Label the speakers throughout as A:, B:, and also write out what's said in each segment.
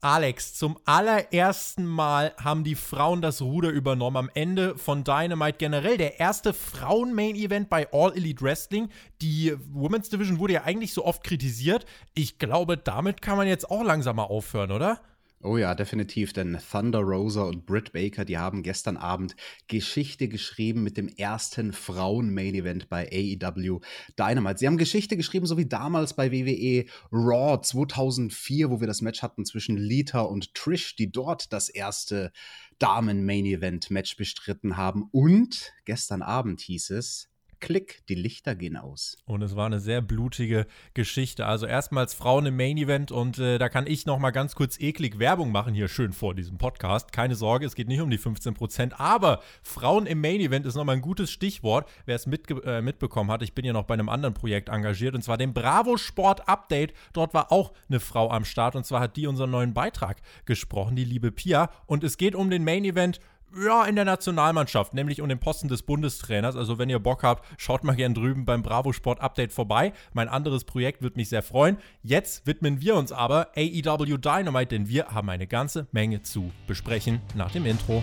A: Alex, zum allerersten Mal haben die Frauen das Ruder übernommen. Am Ende von Dynamite generell der erste Frauen-Main-Event bei All Elite Wrestling. Die Women's Division wurde ja eigentlich so oft kritisiert. Ich glaube, damit kann man jetzt auch langsam mal aufhören, oder?
B: Oh ja, definitiv, denn Thunder Rosa und Britt Baker, die haben gestern Abend Geschichte geschrieben mit dem ersten Frauen-Main-Event bei AEW Dynamite. Sie haben Geschichte geschrieben, so wie damals bei WWE Raw 2004, wo wir das Match hatten zwischen Lita und Trish, die dort das erste Damen-Main-Event-Match bestritten haben. Und gestern Abend hieß es, Klick, die Lichter gehen aus.
A: Und es war eine sehr blutige Geschichte. Also erstmals Frauen im Main Event und äh, da kann ich noch mal ganz kurz eklig Werbung machen hier schön vor diesem Podcast. Keine Sorge, es geht nicht um die 15 Prozent, aber Frauen im Main Event ist noch mal ein gutes Stichwort. Wer es mitge äh, mitbekommen hat, ich bin ja noch bei einem anderen Projekt engagiert und zwar dem Bravo Sport Update. Dort war auch eine Frau am Start und zwar hat die unseren neuen Beitrag gesprochen, die liebe Pia. Und es geht um den Main Event ja, in der Nationalmannschaft, nämlich um den Posten des Bundestrainers. Also, wenn ihr Bock habt, schaut mal gern drüben beim Bravo Sport Update vorbei. Mein anderes Projekt wird mich sehr freuen. Jetzt widmen wir uns aber AEW Dynamite, denn wir haben eine ganze Menge zu besprechen nach dem Intro.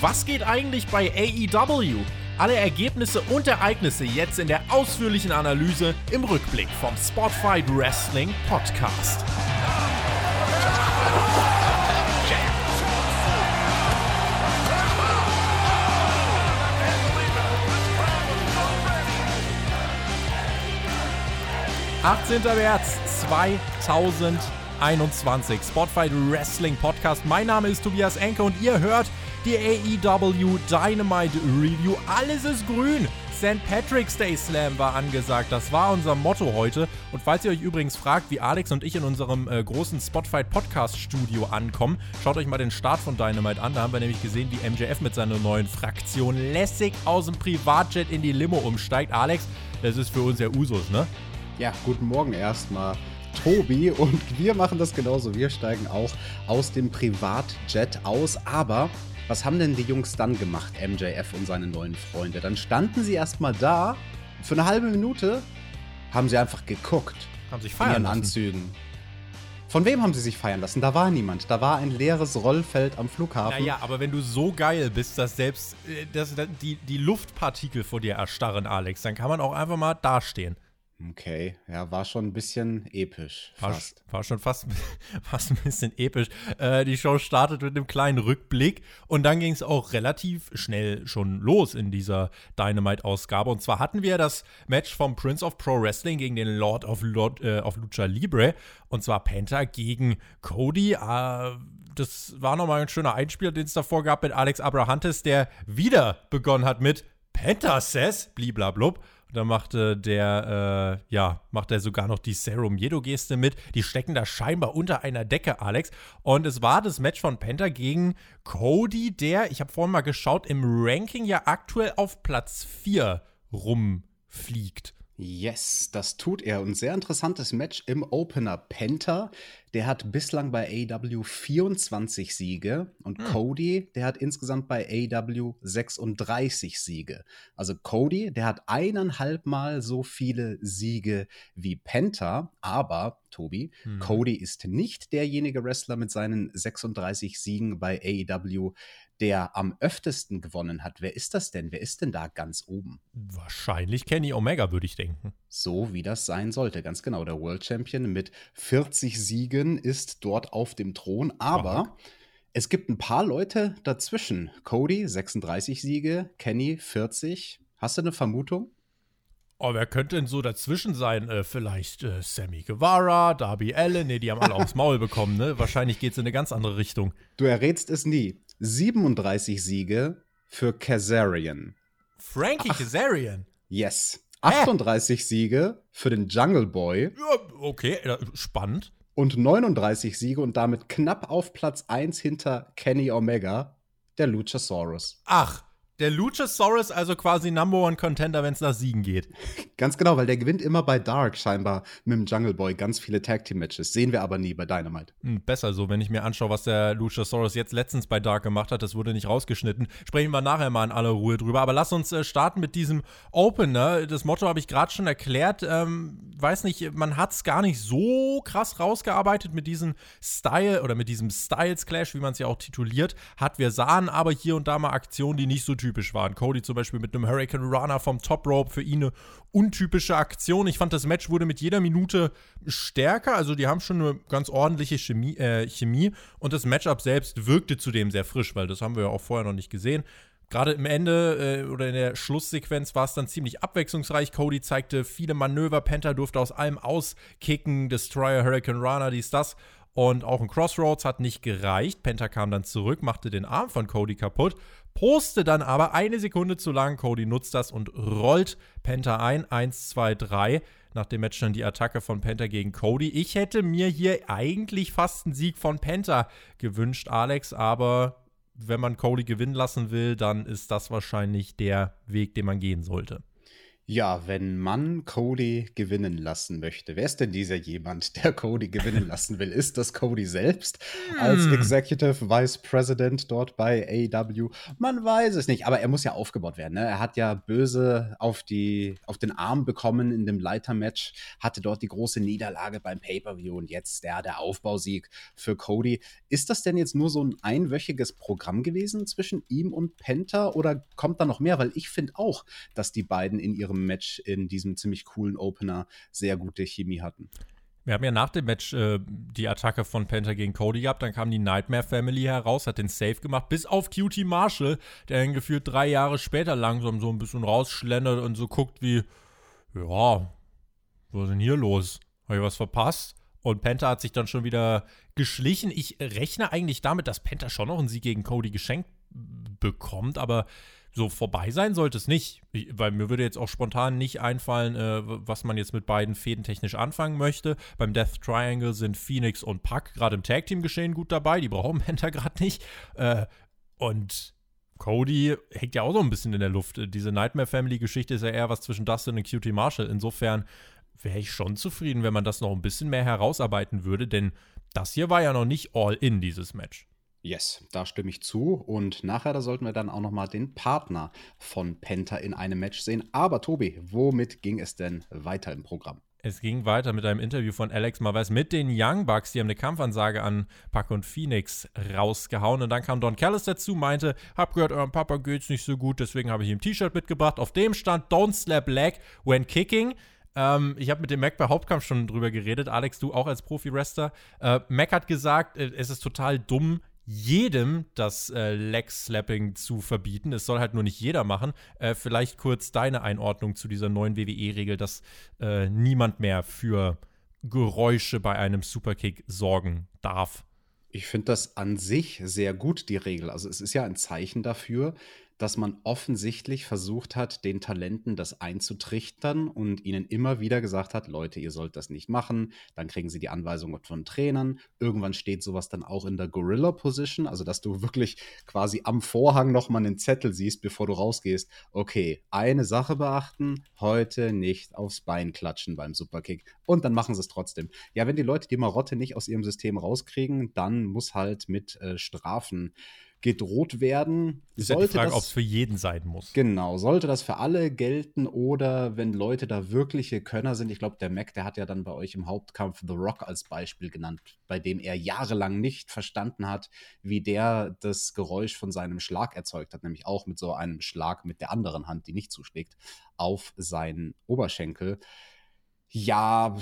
A: Was geht eigentlich bei AEW? Alle Ergebnisse und Ereignisse jetzt in der ausführlichen Analyse im Rückblick vom Spotfight Wrestling Podcast. 18. März 2021. Spotfight Wrestling Podcast. Mein Name ist Tobias Enke und ihr hört die AEW Dynamite Review. Alles ist grün. St. Patrick's Day Slam war angesagt. Das war unser Motto heute. Und falls ihr euch übrigens fragt, wie Alex und ich in unserem äh, großen Spotfight Podcast Studio ankommen, schaut euch mal den Start von Dynamite an. Da haben wir nämlich gesehen, wie MJF mit seiner neuen Fraktion lässig aus dem Privatjet in die Limo umsteigt. Alex, das ist für uns ja Usus, ne?
B: Ja, guten Morgen erstmal. Tobi und wir machen das genauso. Wir steigen auch aus dem Privatjet aus. Aber was haben denn die Jungs dann gemacht, MJF und seine neuen Freunde? Dann standen sie erstmal da. Für eine halbe Minute haben sie einfach geguckt.
A: Haben sich feiern in ihren lassen.
B: Anzügen. Von wem haben sie sich feiern lassen? Da war niemand. Da war ein leeres Rollfeld am Flughafen.
A: Naja, aber wenn du so geil bist, dass selbst äh, dass, die, die Luftpartikel vor dir erstarren, Alex, dann kann man auch einfach mal dastehen.
B: Okay, ja, war schon ein bisschen episch.
A: Fast. War, war schon fast, fast ein bisschen episch. Äh, die Show startet mit einem kleinen Rückblick und dann ging es auch relativ schnell schon los in dieser Dynamite-Ausgabe. Und zwar hatten wir das Match vom Prince of Pro Wrestling gegen den Lord of, Lord, äh, of Lucha Libre. Und zwar Penta gegen Cody. Äh, das war nochmal ein schöner Einspieler, den es davor gab mit Alex Abrahantes, der wieder begonnen hat mit Penta says, bliblablub. Da machte der, äh, ja, macht er sogar noch die Serum Jedo-Geste mit. Die stecken da scheinbar unter einer Decke, Alex. Und es war das Match von Penta gegen Cody, der, ich habe vorhin mal geschaut, im Ranking ja aktuell auf Platz 4 rumfliegt.
B: Yes, das tut er. Und sehr interessantes Match im Opener. Penta, der hat bislang bei AW 24 Siege und hm. Cody, der hat insgesamt bei AW 36 Siege. Also Cody, der hat eineinhalb Mal so viele Siege wie Penta, aber Tobi, hm. Cody ist nicht derjenige Wrestler mit seinen 36 Siegen bei AEW, der am öftesten gewonnen hat. Wer ist das denn? Wer ist denn da ganz oben?
A: Wahrscheinlich Kenny Omega, würde ich denken.
B: So wie das sein sollte, ganz genau. Der World Champion mit 40 Siegen ist dort auf dem Thron, aber Aha. es gibt ein paar Leute dazwischen. Cody 36 Siege, Kenny 40. Hast du eine Vermutung?
A: Oh, wer könnte denn so dazwischen sein? Äh, vielleicht äh, Sammy Guevara, Darby Allen. Ne, die haben alle aufs Maul bekommen, ne? Wahrscheinlich geht es in eine ganz andere Richtung.
B: Du errätst es nie. 37 Siege für Kazarian.
A: Frankie Ach, Kazarian?
B: Yes. 38 Hä? Siege für den Jungle Boy.
A: Ja, okay, spannend.
B: Und 39 Siege und damit knapp auf Platz 1 hinter Kenny Omega, der Luchasaurus.
A: Ach, Der Luchasaurus also quasi Number One Contender, wenn es nach Siegen geht.
B: Ganz genau, weil der gewinnt immer bei Dark scheinbar mit dem Jungle Boy ganz viele Tag Team Matches. Sehen wir aber nie bei Dynamite.
A: Hm, besser so, wenn ich mir anschaue, was der Luchasaurus jetzt letztens bei Dark gemacht hat. Das wurde nicht rausgeschnitten. Sprechen wir nachher mal in aller Ruhe drüber. Aber lass uns äh, starten mit diesem Opener. Das Motto habe ich gerade schon erklärt. Ähm, weiß nicht, man hat es gar nicht so krass rausgearbeitet mit diesem Style oder mit diesem Styles Clash, wie man es ja auch tituliert hat. Wir sahen aber hier und da mal Aktionen, die nicht so typisch waren. Cody zum Beispiel mit einem Hurricane Runner vom Top Rope für ihn eine untypische Aktion. Ich fand, das Match wurde mit jeder Minute stärker. Also die haben schon eine ganz ordentliche Chemie, äh, Chemie. Und das Matchup selbst wirkte zudem sehr frisch, weil das haben wir ja auch vorher noch nicht gesehen. Gerade im Ende äh, oder in der Schlusssequenz war es dann ziemlich abwechslungsreich. Cody zeigte viele Manöver, Penta durfte aus allem auskicken, Destroyer, Hurricane Runner, dies, das. Und auch ein Crossroads hat nicht gereicht. Penta kam dann zurück, machte den Arm von Cody kaputt, poste dann aber eine Sekunde zu lang. Cody nutzt das und rollt Penta ein. 1, 2, 3. Nach dem Match dann die Attacke von Penta gegen Cody. Ich hätte mir hier eigentlich fast einen Sieg von Penta gewünscht, Alex, aber wenn man Cody gewinnen lassen will, dann ist das wahrscheinlich der Weg, den man gehen sollte.
B: Ja, wenn man Cody gewinnen lassen möchte, wer ist denn dieser jemand, der Cody gewinnen lassen will? Ist das Cody selbst als hm. Executive Vice President dort bei AW? Man weiß es nicht, aber er muss ja aufgebaut werden. Ne? Er hat ja böse auf, die, auf den Arm bekommen in dem Leitermatch, hatte dort die große Niederlage beim Pay-Per-View und jetzt der, der Aufbausieg für Cody. Ist das denn jetzt nur so ein einwöchiges Programm gewesen zwischen ihm und Penta oder kommt da noch mehr? Weil ich finde auch, dass die beiden in ihrem ihrem Match in diesem ziemlich coolen Opener sehr gute Chemie hatten.
A: Wir haben ja nach dem Match äh, die Attacke von Penta gegen Cody gehabt. Dann kam die Nightmare Family heraus, hat den Safe gemacht, bis auf Cutie Marshall, der dann gefühlt drei Jahre später langsam so ein bisschen rausschlendert und so guckt wie, ja, was ist denn hier los? Habe ich was verpasst? Und Penta hat sich dann schon wieder geschlichen. Ich rechne eigentlich damit, dass Penta schon noch einen Sieg gegen Cody geschenkt bekommt, aber so vorbei sein sollte es nicht. Ich, weil mir würde jetzt auch spontan nicht einfallen, äh, was man jetzt mit beiden Fäden technisch anfangen möchte. Beim Death Triangle sind Phoenix und Puck gerade im Tag Team geschehen gut dabei. Die brauchen Penta gerade nicht. Äh, und Cody hängt ja auch so ein bisschen in der Luft. Diese Nightmare Family Geschichte ist ja eher was zwischen Dustin und Cutie Marshall. Insofern wäre ich schon zufrieden, wenn man das noch ein bisschen mehr herausarbeiten würde, denn das hier war ja noch nicht all in dieses Match.
B: Yes, da stimme ich zu. Und nachher, da sollten wir dann auch nochmal den Partner von Penta in einem Match sehen. Aber Tobi, womit ging es denn weiter im Programm?
A: Es ging weiter mit einem Interview von Alex Marvez mit den Young Bucks. Die haben eine Kampfansage an Pac und Phoenix rausgehauen. Und dann kam Don Callis dazu, meinte, hab gehört, eurem Papa geht's nicht so gut, deswegen habe ich ihm ein T-Shirt mitgebracht. Auf dem stand Don't slap leg when kicking. Ähm, ich habe mit dem Mac bei Hauptkampf schon drüber geredet. Alex, du auch als Profi-Wrestler. Äh, Mac hat gesagt, äh, es ist total dumm, jedem das äh, Leg-Slapping zu verbieten. Es soll halt nur nicht jeder machen. Äh, vielleicht kurz deine Einordnung zu dieser neuen WWE-Regel, dass äh, niemand mehr für Geräusche bei einem Superkick sorgen darf.
B: Ich finde das an sich sehr gut, die Regel. Also es ist ja ein Zeichen dafür, dass man offensichtlich versucht hat, den Talenten das einzutrichtern und ihnen immer wieder gesagt hat, Leute, ihr sollt das nicht machen. Dann kriegen sie die Anweisungen von Trainern. Irgendwann steht sowas dann auch in der Gorilla Position, also dass du wirklich quasi am Vorhang nochmal einen Zettel siehst, bevor du rausgehst. Okay, eine Sache beachten, heute nicht aufs Bein klatschen beim Superkick. Und dann machen sie es trotzdem. Ja, wenn die Leute die Marotte nicht aus ihrem System rauskriegen, dann muss halt mit äh, Strafen gedroht werden.
A: Ist sollte ja die Frage, ob es für jeden sein muss.
B: Genau, sollte das für alle gelten oder wenn Leute da wirkliche Könner sind. Ich glaube, der Mac, der hat ja dann bei euch im Hauptkampf The Rock als Beispiel genannt, bei dem er jahrelang nicht verstanden hat, wie der das Geräusch von seinem Schlag erzeugt hat, nämlich auch mit so einem Schlag mit der anderen Hand, die nicht zuschlägt, auf seinen Oberschenkel. Ja,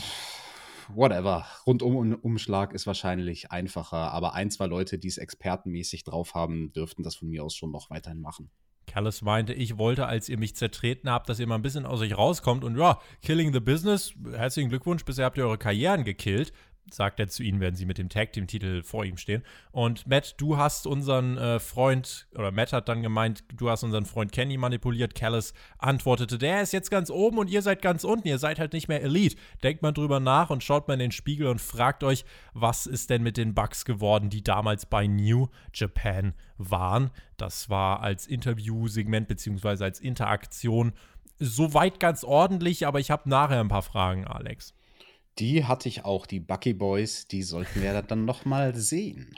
B: whatever. Rundum-Umschlag ist wahrscheinlich einfacher, aber ein, zwei Leute, die es expertenmäßig drauf haben, dürften das von mir aus schon noch weiterhin machen.
A: Callis meinte, ich wollte, als ihr mich zertreten habt, dass ihr mal ein bisschen aus euch rauskommt und ja, Killing the Business, herzlichen Glückwunsch, bisher habt ihr eure Karrieren gekillt. Sagt er zu ihnen, wenn sie mit dem Tag Team Titel vor ihm stehen. Und Matt, du hast unseren äh, Freund, oder Matt hat dann gemeint, du hast unseren Freund Kenny manipuliert. Callis antwortete, der ist jetzt ganz oben und ihr seid ganz unten. Ihr seid halt nicht mehr Elite. Denkt mal drüber nach und schaut mal in den Spiegel und fragt euch, was ist denn mit den Bugs geworden, die damals bei New Japan waren. Das war als Interviewsegment beziehungsweise als Interaktion soweit ganz ordentlich, aber ich habe nachher ein paar Fragen, Alex.
B: Die hatte ich auch, die Bucky Boys, die sollten wir dann noch mal sehen.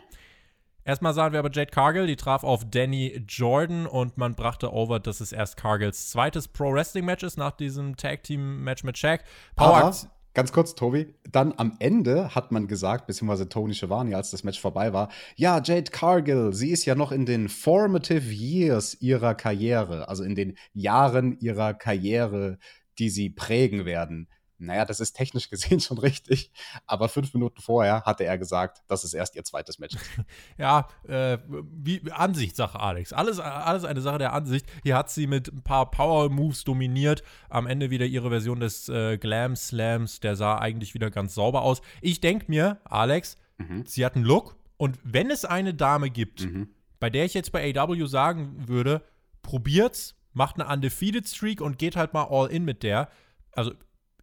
A: Erstmal sahen wir aber Jade Cargill, die traf auf Danny Jordan und man brachte over, dass es erst Cargills zweites Pro-Wrestling-Match ist nach diesem Tag-Team-Match mit Shaq.
B: Power aber, ganz kurz, Tobi, dann am Ende hat man gesagt, beziehungsweise Tony Schiavone, als das Match vorbei war, ja, Jade Cargill, sie ist ja noch in den formative years ihrer Karriere, also in den Jahren ihrer Karriere, die sie prägen werden. Naja, das ist technisch gesehen schon richtig, aber fünf Minuten vorher hatte er gesagt, dass es erst ihr zweites Match ist.
A: ja, äh, wie Ansichtssache, Alex. Alles, alles eine Sache der Ansicht. Hier hat sie mit ein paar Power-Moves dominiert. Am Ende wieder ihre Version des äh, Glam Slams. Der sah eigentlich wieder ganz sauber aus. Ich denke mir, Alex, mhm. sie hat einen Look. Und wenn es eine Dame gibt, mhm. bei der ich jetzt bei AW sagen würde, probiert's, macht eine Undefeated Streak und geht halt mal all in mit der. Also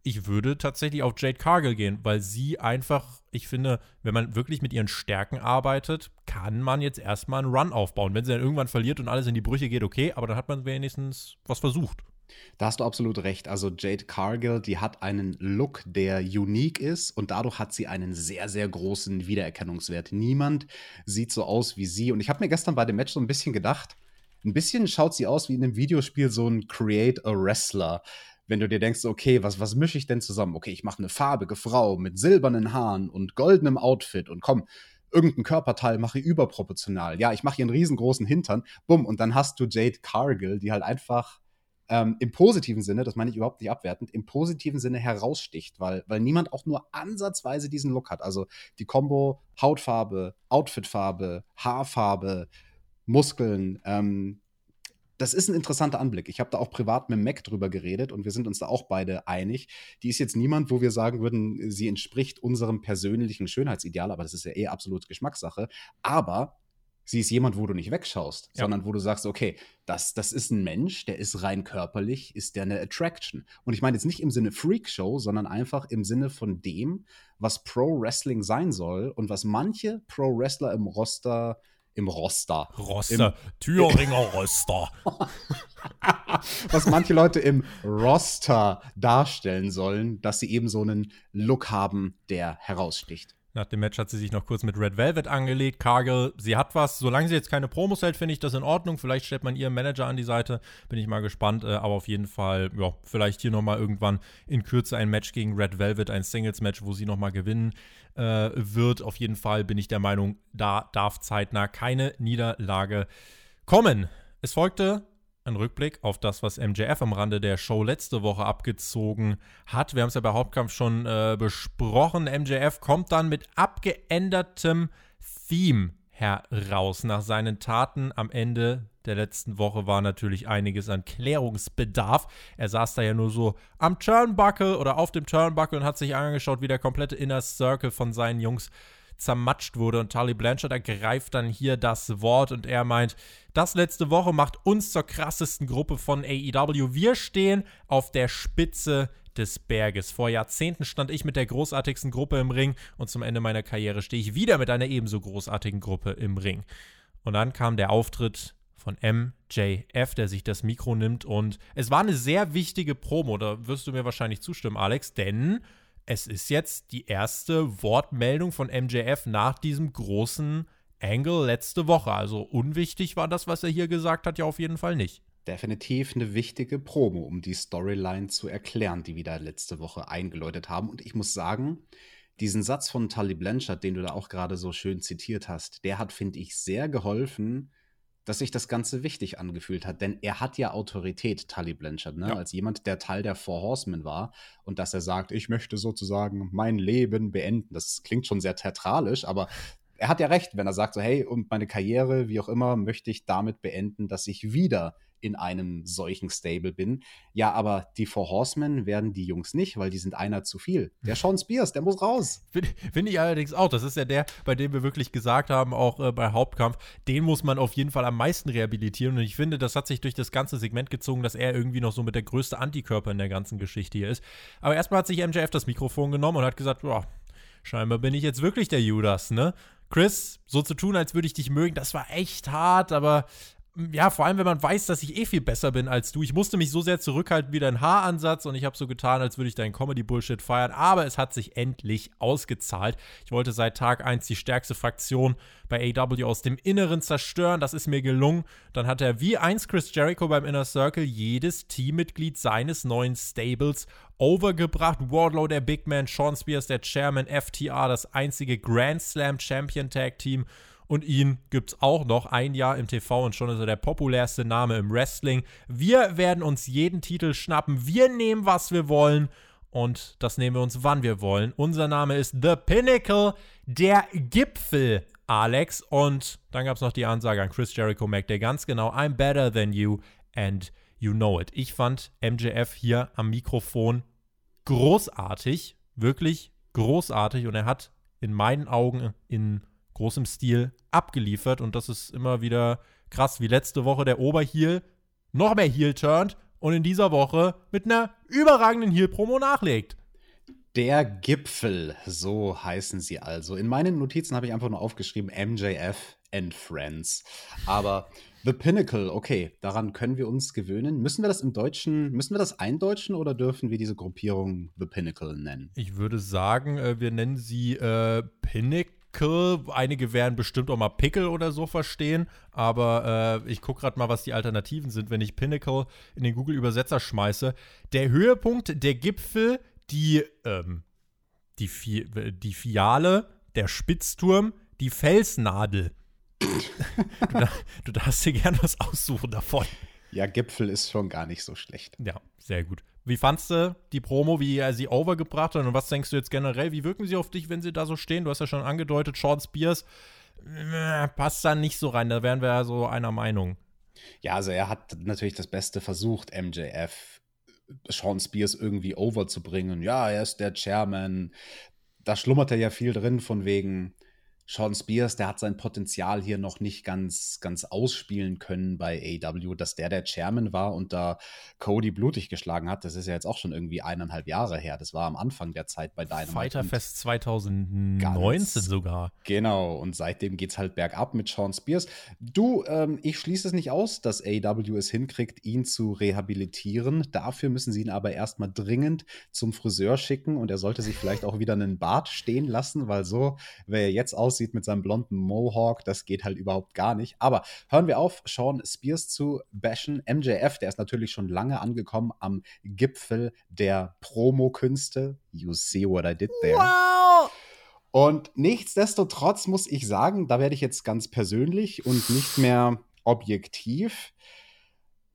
A: ich würde tatsächlich auf Jade Cargill gehen, weil sie einfach, ich finde, wenn man wirklich mit ihren Stärken arbeitet, kann man jetzt erstmal einen Run aufbauen. Wenn sie dann irgendwann verliert und alles in die Brüche geht, okay, aber dann hat man wenigstens was versucht.
B: Da hast du absolut recht. Also Jade Cargill, die hat einen Look, der unique ist und dadurch hat sie einen sehr, sehr großen Wiedererkennungswert. Niemand sieht so aus wie sie. Und ich habe mir gestern bei dem Match so ein bisschen gedacht, ein bisschen schaut sie aus wie in einem Videospiel so ein Create a Wrestler wenn du dir denkst, okay, was, was mische ich denn zusammen? Okay, ich mache eine farbige Frau mit silbernen Haaren und goldenem Outfit und komm, irgendein Körperteil mache ich überproportional. Ja, ich mache hier einen riesengroßen Hintern. Bumm, und dann hast du Jade Cargill, die halt einfach ähm, im positiven Sinne, das meine ich überhaupt nicht abwertend, im positiven Sinne heraussticht, weil, weil niemand auch nur ansatzweise diesen Look hat. Also die Kombo Hautfarbe, Outfitfarbe, Haarfarbe, Muskeln, ähm, das ist ein interessanter Anblick. Ich habe da auch privat mit Mac drüber geredet und wir sind uns da auch beide einig. Die ist jetzt niemand, wo wir sagen würden, sie entspricht unserem persönlichen Schönheitsideal, aber das ist ja eh absolut Geschmackssache. Aber sie ist jemand, wo du nicht wegschaust, ja. sondern wo du sagst, okay, das, das ist ein Mensch, der ist rein körperlich, ist der eine Attraction. Und ich meine jetzt nicht im Sinne Freakshow, sondern einfach im Sinne von dem, was Pro Wrestling sein soll und was manche Pro Wrestler im Roster im Roster.
A: Roster. Im, Thüringer Roster.
B: Was manche Leute im Roster darstellen sollen, dass sie eben so einen Look haben, der heraussticht.
A: Nach dem Match hat sie sich noch kurz mit Red Velvet angelegt. Cargill, sie hat was. Solange sie jetzt keine Promos hält, finde ich das in Ordnung. Vielleicht stellt man ihren Manager an die Seite. Bin ich mal gespannt. Äh, aber auf jeden Fall, ja, vielleicht hier nochmal irgendwann in Kürze ein Match gegen Red Velvet, ein Singles-Match, wo sie nochmal gewinnen äh, wird. Auf jeden Fall bin ich der Meinung, da darf zeitnah keine Niederlage kommen. Es folgte ein Rückblick auf das, was MJF am Rande der Show letzte Woche abgezogen hat. Wir haben es ja bei Hauptkampf schon äh, besprochen. MJF kommt dann mit abgeändertem Theme heraus. Nach seinen Taten am Ende der letzten Woche war natürlich einiges an Klärungsbedarf. Er saß da ja nur so am Turnbuckle oder auf dem Turnbuckle und hat sich angeschaut, wie der komplette Inner Circle von seinen Jungs zermatscht wurde. Und Tully Blanchard ergreift dann hier das Wort und er meint, das letzte Woche macht uns zur krassesten Gruppe von AEW. Wir stehen auf der Spitze des Berges. Vor Jahrzehnten stand ich mit der großartigsten Gruppe im Ring und zum Ende meiner Karriere stehe ich wieder mit einer ebenso großartigen Gruppe im Ring. Und dann kam der Auftritt von MJF, der sich das Mikro nimmt und es war eine sehr wichtige Promo, da wirst du mir wahrscheinlich zustimmen, Alex, denn es ist jetzt die erste Wortmeldung von MJF nach diesem großen Angle letzte Woche. Also unwichtig war das, was er hier gesagt hat, ja auf jeden Fall nicht.
B: Definitiv eine wichtige Promo, um die Storyline zu erklären, die wir da letzte Woche eingeläutet haben. Und ich muss sagen, diesen Satz von Tully Blanchard, den du da auch gerade so schön zitiert hast, der hat, finde ich, sehr geholfen, dass sich das Ganze wichtig angefühlt hat. Denn er hat ja Autorität, Tully Blanchard, ne? Ja. als jemand, der Teil der Four Horsemen war. Und dass er sagt, ich möchte sozusagen mein Leben beenden. Das klingt schon sehr theatralisch, aber er hat ja recht, wenn er sagt so, hey, und meine Karriere, wie auch immer, möchte ich damit beenden, dass ich wieder in einem solchen Stable bin. Ja, aber die Four Horsemen werden die Jungs nicht, weil die sind einer zu viel. Der Sean Spears, der muss raus.
A: Finde find ich allerdings auch. Das ist ja der, bei dem wir wirklich gesagt haben, auch äh, bei Hauptkampf, den muss man auf jeden Fall am meisten rehabilitieren. Und ich finde, das hat sich durch das ganze Segment gezogen, dass er irgendwie noch so mit der größte Antikörper in der ganzen Geschichte hier ist. Aber erstmal hat sich MJF das Mikrofon genommen und hat gesagt, boah, scheinbar bin ich jetzt wirklich der Judas, ne? Chris, so zu tun, als würde ich dich mögen, das war echt hart, aber ja, vor allem, wenn man weiß, dass ich eh viel besser bin als du. Ich musste mich so sehr zurückhalten wie dein Haaransatz und ich habe so getan, als würde ich deinen Comedy-Bullshit feiern. Aber es hat sich endlich ausgezahlt. Ich wollte seit Tag 1 die stärkste Fraktion bei AW aus dem Inneren zerstören. Das ist mir gelungen. Dann hat er wie einst Chris Jericho beim Inner Circle jedes Teammitglied seines neuen Stables overgebracht. Wardlow, der Big Man, Sean Spears, der Chairman, FTR, das einzige Grand Slam Champion Tag Team und ihn gibt es auch noch ein Jahr im TV und schon ist er der populärste Name im Wrestling. Wir werden uns jeden Titel schnappen. Wir nehmen, was wir wollen. Und das nehmen wir uns, wann wir wollen. Unser Name ist The Pinnacle, der Gipfel, Alex. Und dann gab es noch die Ansage an Chris Jericho, merkt der ganz genau, I'm better than you and you know it. Ich fand MJF hier am Mikrofon großartig, wirklich großartig. Und er hat in meinen Augen in großem Stil abgeliefert und das ist immer wieder krass, wie letzte Woche der Oberheel noch mehr Heel turnt und in dieser Woche mit einer überragenden Heel-Promo nachlegt.
B: Der Gipfel, so heißen sie also. In meinen Notizen habe ich einfach nur aufgeschrieben MJF and Friends. Aber The Pinnacle, okay, daran können wir uns gewöhnen. Müssen wir das im Deutschen, müssen wir das eindeutschen oder dürfen wir diese Gruppierung The Pinnacle nennen?
A: Ich würde sagen, äh, wir nennen sie äh, Pinnacle Einige werden bestimmt auch mal Pickle oder so verstehen, aber äh, ich gucke gerade mal, was die Alternativen sind, wenn ich Pinnacle in den Google-Übersetzer schmeiße. Der Höhepunkt, der Gipfel, die, ähm, die, Fi die Fiale, der Spitzturm, die Felsnadel. du, du darfst dir gerne was aussuchen davon.
B: Ja, Gipfel ist schon gar nicht so schlecht.
A: Ja, sehr gut. Wie fandst du die Promo, wie er sie overgebracht hat? Und was denkst du jetzt generell? Wie wirken sie auf dich, wenn sie da so stehen? Du hast ja schon angedeutet, Sean Spears äh, passt da nicht so rein. Da wären wir ja so einer Meinung.
B: Ja, also er hat natürlich das Beste versucht, MJF, Sean Spears irgendwie overzubringen. Ja, er ist der Chairman. Da schlummert ja viel drin von wegen, Sean Spears, der hat sein Potenzial hier noch nicht ganz, ganz ausspielen können bei AW, dass der der Chairman war und da Cody blutig geschlagen hat. Das ist ja jetzt auch schon irgendwie eineinhalb Jahre her. Das war am Anfang der Zeit bei Dynamite.
A: Fighterfest 2019 sogar.
B: Genau. Und seitdem geht's halt bergab mit Sean Spears. Du, ähm, ich schließe es nicht aus, dass AW es hinkriegt, ihn zu rehabilitieren. Dafür müssen sie ihn aber erstmal dringend zum Friseur schicken und er sollte sich vielleicht auch wieder einen Bart stehen lassen, weil so, wer jetzt aus aussieht mit seinem blonden Mohawk, das geht halt überhaupt gar nicht. Aber hören wir auf, Sean Spears zu bashen. MJF, der ist natürlich schon lange angekommen am Gipfel der Promo-Künste. You see what I did there. Wow! Und nichtsdestotrotz muss ich sagen, da werde ich jetzt ganz persönlich und nicht mehr objektiv.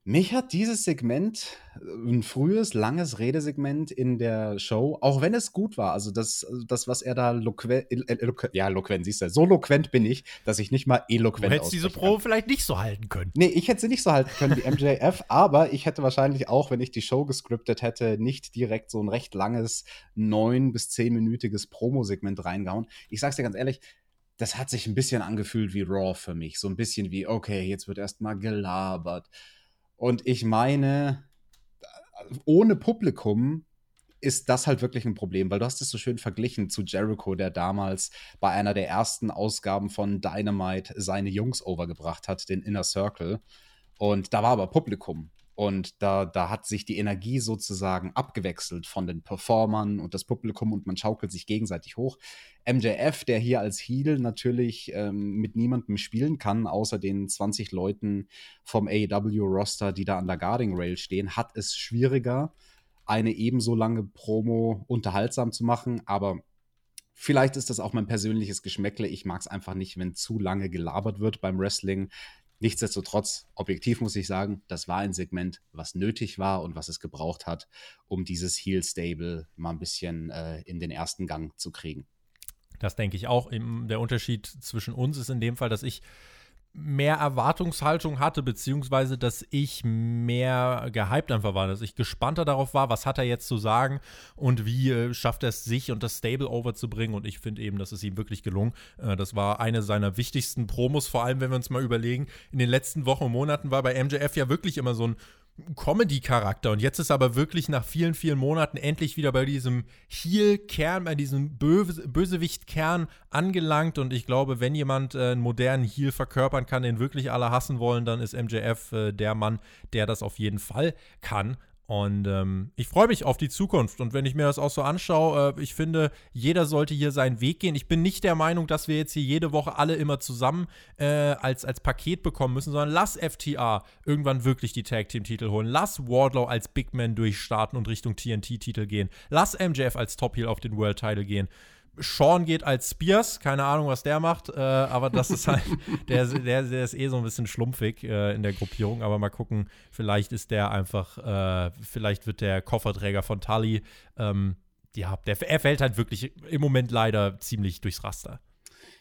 B: Mich hat dieses Segment, ein frühes, langes Redesegment in der Show, auch wenn es gut war, also das, das was er da loquent, ja, loquent, siehst du, so loquent bin ich, dass ich nicht mal eloquent
A: Du hättest diese Pro vielleicht nicht so halten können.
B: Nee, ich hätte sie nicht so halten können wie MJF, aber ich hätte wahrscheinlich auch, wenn ich die Show gescriptet hätte, nicht direkt so ein recht langes, neun- bis zehnminütiges Promo-Segment reingehauen. Ich sag's dir ganz ehrlich, das hat sich ein bisschen angefühlt wie Raw für mich. So ein bisschen wie, okay, jetzt wird erst mal gelabert und ich meine, ohne Publikum ist das halt wirklich ein Problem, weil du hast es so schön verglichen zu Jericho, der damals bei einer der ersten Ausgaben von Dynamite seine Jungs overgebracht hat, den Inner Circle. Und da war aber Publikum. Und da, da hat sich die Energie sozusagen abgewechselt von den Performern und das Publikum und man schaukelt sich gegenseitig hoch. MJF, der hier als Heel natürlich ähm, mit niemandem spielen kann, außer den 20 Leuten vom AEW-Roster, die da an der Guarding Rail stehen, hat es schwieriger, eine ebenso lange Promo unterhaltsam zu machen. Aber Vielleicht ist das auch mein persönliches Geschmäckle. Ich mag es einfach nicht, wenn zu lange gelabert wird beim Wrestling. Nichtsdestotrotz, objektiv muss ich sagen, das war ein Segment, was nötig war und was es gebraucht hat, um dieses Heel-Stable mal ein bisschen äh, in den ersten Gang zu kriegen.
A: Das denke ich auch. Der Unterschied zwischen uns ist in dem Fall, dass ich mehr Erwartungshaltung hatte, beziehungsweise dass ich mehr gehypt einfach war, dass ich gespannter darauf war, was hat er jetzt zu sagen und wie äh, schafft er es, sich und das Stable overzubringen. Und ich finde eben, das ist ihm wirklich gelungen. Äh, das war eine seiner wichtigsten Promos, vor allem wenn wir uns mal überlegen, in den letzten Wochen und Monaten war bei MJF ja wirklich immer so ein Comedy-Charakter. Und jetzt ist aber wirklich nach vielen, vielen Monaten endlich wieder bei diesem Heel-Kern, bei diesem Bö Bösewicht-Kern angelangt. Und ich glaube, wenn jemand äh, einen modernen Heel verkörpern kann, den wirklich alle hassen wollen, dann ist MJF äh, der Mann, der das auf jeden Fall kann. Und ähm, ich freue mich auf die Zukunft. Und wenn ich mir das auch so anschaue, äh, ich finde, jeder sollte hier seinen Weg gehen. Ich bin nicht der Meinung, dass wir jetzt hier jede Woche alle immer zusammen äh, als, als Paket bekommen müssen, sondern lass FTA irgendwann wirklich die Tag Team-Titel holen. Lass Wardlow als Big Man durchstarten und Richtung TNT-Titel gehen. Lass MJF als Top-Heel auf den World-Title gehen. Sean geht als Spears, keine Ahnung, was der macht, äh, aber das ist halt, der, der, der ist eh so ein bisschen schlumpfig äh, in der Gruppierung, aber mal gucken, vielleicht ist der einfach, äh, vielleicht wird der Kofferträger von Tully, ähm, ja, der, er fällt halt wirklich im Moment leider ziemlich durchs Raster.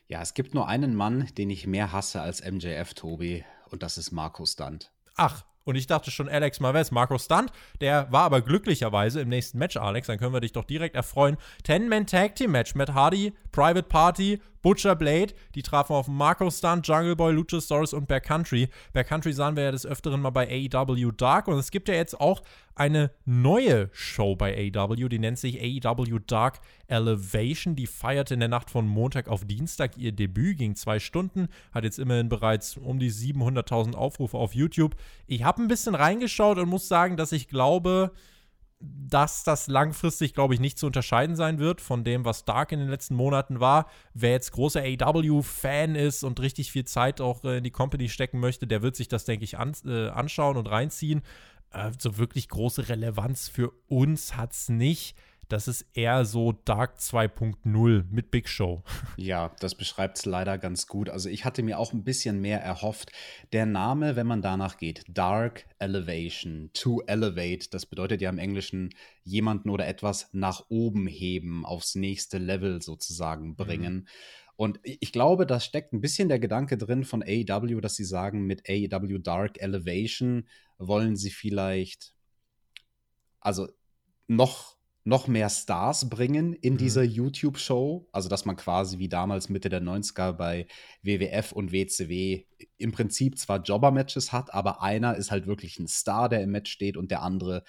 B: Ja, es gibt nur einen Mann, den ich mehr hasse als MJF, Tobi, und das ist Markus Stunt.
A: Ach, und ich dachte schon, Alex Marvez, Marco Stunt, der war aber glücklicherweise im nächsten Match, Alex. Dann können wir dich doch direkt erfreuen. Ten-Man-Tag-Team-Match. Matt Hardy, Private Party, Butcher Blade, die trafen auf Marco Stunt, Jungle Boy, Luchasaurus und Bear Country. Bear Country sahen wir ja des Öfteren mal bei AEW Dark und es gibt ja jetzt auch eine neue Show bei AEW, die nennt sich AEW Dark Elevation. Die feierte in der Nacht von Montag auf Dienstag ihr Debüt, ging zwei Stunden, hat jetzt immerhin bereits um die 700.000 Aufrufe auf YouTube. Ich habe ein bisschen reingeschaut und muss sagen, dass ich glaube, dass das langfristig, glaube ich, nicht zu unterscheiden sein wird von dem, was Dark in den letzten Monaten war. Wer jetzt großer AW-Fan ist und richtig viel Zeit auch äh, in die Company stecken möchte, der wird sich das, denke ich, an, äh, anschauen und reinziehen. Äh, so wirklich große Relevanz für uns hat es nicht das ist eher so Dark 2.0 mit Big Show.
B: Ja, das beschreibt es leider ganz gut. Also ich hatte mir auch ein bisschen mehr erhofft. Der Name, wenn man danach geht, Dark Elevation, to elevate, das bedeutet ja im Englischen jemanden oder etwas nach oben heben, aufs nächste Level sozusagen bringen. Mhm. Und ich glaube, da steckt ein bisschen der Gedanke drin von AEW, dass sie sagen, mit AEW Dark Elevation wollen sie vielleicht, also noch noch mehr Stars bringen in mhm. dieser YouTube-Show. Also, dass man quasi wie damals Mitte der 90er bei WWF und WCW im Prinzip zwar Jobber-Matches hat, aber einer ist halt wirklich ein Star, der im Match steht und der andere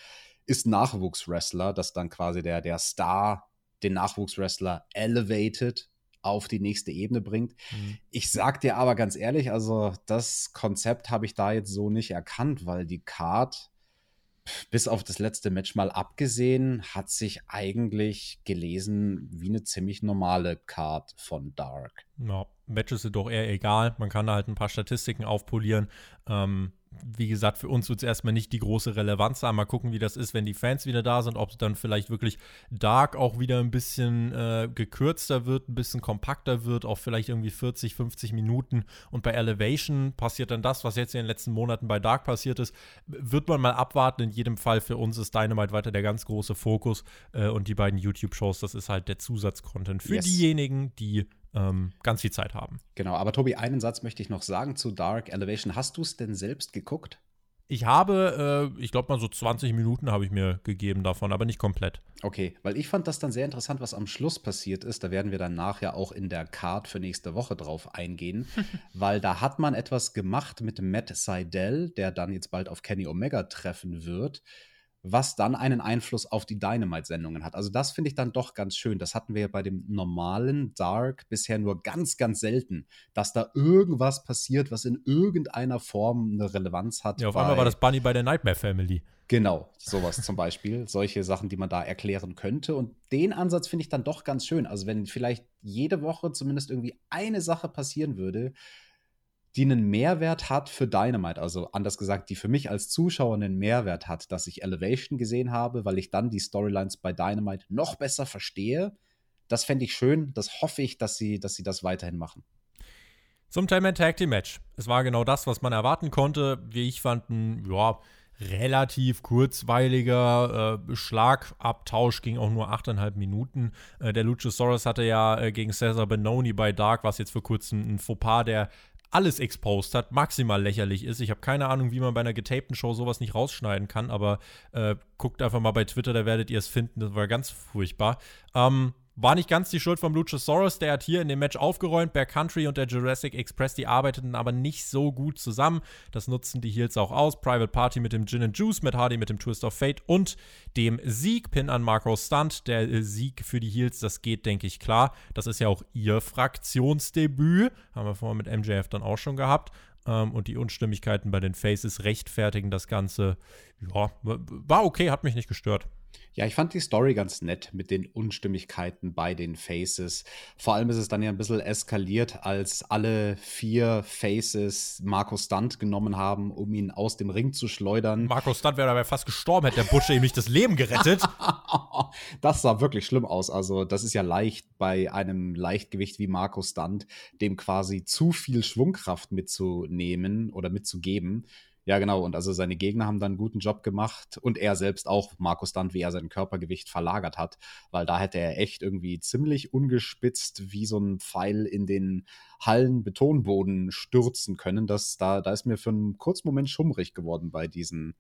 B: ist Nachwuchswrestler, dass dann quasi der, der Star den Nachwuchswrestler elevated auf die nächste Ebene bringt. Mhm. Ich sag dir aber ganz ehrlich, also das Konzept habe ich da jetzt so nicht erkannt, weil die Card bis auf das letzte Match mal abgesehen, hat sich eigentlich gelesen wie eine ziemlich normale Card von Dark.
A: Ja, Matches sind doch eher egal. Man kann da halt ein paar Statistiken aufpolieren. Ähm, wie gesagt, für uns wird es erstmal nicht die große Relevanz haben. Mal gucken, wie das ist, wenn die Fans wieder da sind, ob es dann vielleicht wirklich Dark auch wieder ein bisschen äh, gekürzter wird, ein bisschen kompakter wird, auch vielleicht irgendwie 40, 50 Minuten. Und bei Elevation passiert dann das, was jetzt in den letzten Monaten bei Dark passiert ist. Wird man mal abwarten. In jedem Fall für uns ist Dynamite weiter der ganz große Fokus. Äh, und die beiden YouTube-Shows, das ist halt der Zusatzcontent für yes. diejenigen, die ähm, ganz viel Zeit haben.
B: Genau, aber Tobi, einen Satz möchte ich noch sagen zu Dark Elevation. Hast du es denn selbst geguckt?
A: Ich habe, äh, ich glaube mal so 20 Minuten habe ich mir gegeben davon, aber nicht komplett.
B: Okay, weil ich fand das dann sehr interessant, was am Schluss passiert ist. Da werden wir dann nachher auch in der Card für nächste Woche drauf eingehen, weil da hat man etwas gemacht mit Matt Seidel, der dann jetzt bald auf Kenny Omega treffen wird was dann einen Einfluss auf die Dynamite-Sendungen hat. Also das finde ich dann doch ganz schön. Das hatten wir ja bei dem normalen Dark bisher nur ganz, ganz selten, dass da irgendwas passiert, was in irgendeiner Form eine Relevanz hat.
A: Ja, auf einmal war das Bunny bei der Nightmare Family.
B: Genau, sowas zum Beispiel. Solche Sachen, die man da erklären könnte. Und den Ansatz finde ich dann doch ganz schön. Also wenn vielleicht jede Woche zumindest irgendwie eine Sache passieren würde, die einen Mehrwert hat für Dynamite. Also anders gesagt, die für mich als Zuschauer einen Mehrwert hat, dass ich Elevation gesehen habe, weil ich dann die Storylines bei Dynamite noch besser verstehe. Das fände ich schön. Das hoffe ich, dass sie, dass sie das weiterhin machen.
A: Zum Tag Team Match. Es war genau das, was man erwarten konnte. Wie ich fand, ein ja, relativ kurzweiliger äh, Schlagabtausch, ging auch nur 8,5 Minuten. Äh, der Luchasaurus hatte ja äh, gegen Cesar Benoni bei Dark, was jetzt vor kurzem ein Fauxpas, der alles exposed hat, maximal lächerlich ist. Ich habe keine Ahnung, wie man bei einer getapten Show sowas nicht rausschneiden kann, aber äh, guckt einfach mal bei Twitter, da werdet ihr es finden. Das war ganz furchtbar. Ähm, war nicht ganz die Schuld von Luchasaurus, der hat hier in dem Match aufgeräumt. Bear Country und der Jurassic Express, die arbeiteten aber nicht so gut zusammen. Das nutzten die Heels auch aus. Private Party mit dem Gin and Juice, mit Hardy mit dem Twist of Fate und dem Sieg. Pin an Marco Stunt. Der äh, Sieg für die Heels, das geht, denke ich, klar. Das ist ja auch ihr Fraktionsdebüt. Haben wir vorher mit MJF dann auch schon gehabt. Ähm, und die Unstimmigkeiten bei den Faces rechtfertigen das Ganze. Ja, war okay, hat mich nicht gestört.
B: Ja, ich fand die Story ganz nett mit den Unstimmigkeiten bei den Faces. Vor allem ist es dann ja ein bisschen eskaliert, als alle vier Faces Marco Stunt genommen haben, um ihn aus dem Ring zu schleudern.
A: Marco Stunt wäre dabei fast gestorben, hätte der Butcher ihm nicht das Leben gerettet.
B: das sah wirklich schlimm aus. Also, das ist ja leicht bei einem Leichtgewicht wie Marco Stunt, dem quasi zu viel Schwungkraft mitzunehmen oder mitzugeben. Ja, genau. Und also seine Gegner haben dann einen guten Job gemacht und er selbst auch, Markus Dant, wie er sein Körpergewicht verlagert hat, weil da hätte er echt irgendwie ziemlich ungespitzt wie so ein Pfeil in den Hallenbetonboden stürzen können. Das, da, da ist mir für einen kurzen Moment schummrig geworden bei, diesen,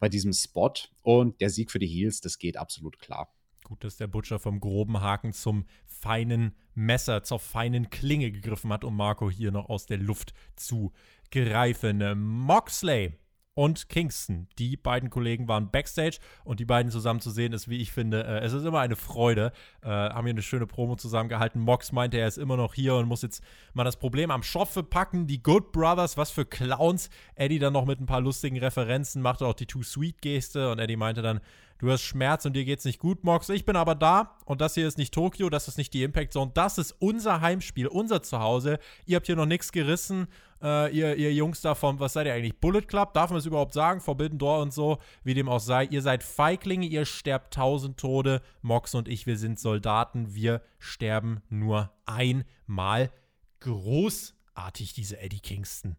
B: bei diesem Spot. Und der Sieg für die Heels, das geht absolut klar.
A: Gut, dass der Butcher vom groben Haken zum feinen Messer, zur feinen Klinge gegriffen hat, um Marco hier noch aus der Luft zu greifen. Moxley und Kingston. Die beiden Kollegen waren backstage und die beiden zusammen zu sehen ist, wie ich finde, äh, es ist immer eine Freude. Äh, haben hier eine schöne Promo zusammengehalten. Mox meinte, er ist immer noch hier und muss jetzt mal das Problem am Schopfe packen. Die Good Brothers, was für Clowns. Eddie dann noch mit ein paar lustigen Referenzen, machte auch die Too Sweet Geste und Eddie meinte dann, du hast Schmerz und dir geht's nicht gut, Mox. Ich bin aber da und das hier ist nicht Tokio, das ist nicht die Impact Zone, das ist unser Heimspiel, unser Zuhause. Ihr habt hier noch nichts gerissen. Äh, ihr, ihr Jungs da vom, was seid ihr eigentlich? Bullet Club? Darf man es überhaupt sagen? Forbidden Door und so, wie dem auch sei. Ihr seid Feiglinge, ihr sterbt tausend Tode. Mox und ich, wir sind Soldaten, wir sterben nur einmal. Großartig, diese Eddie Kingston.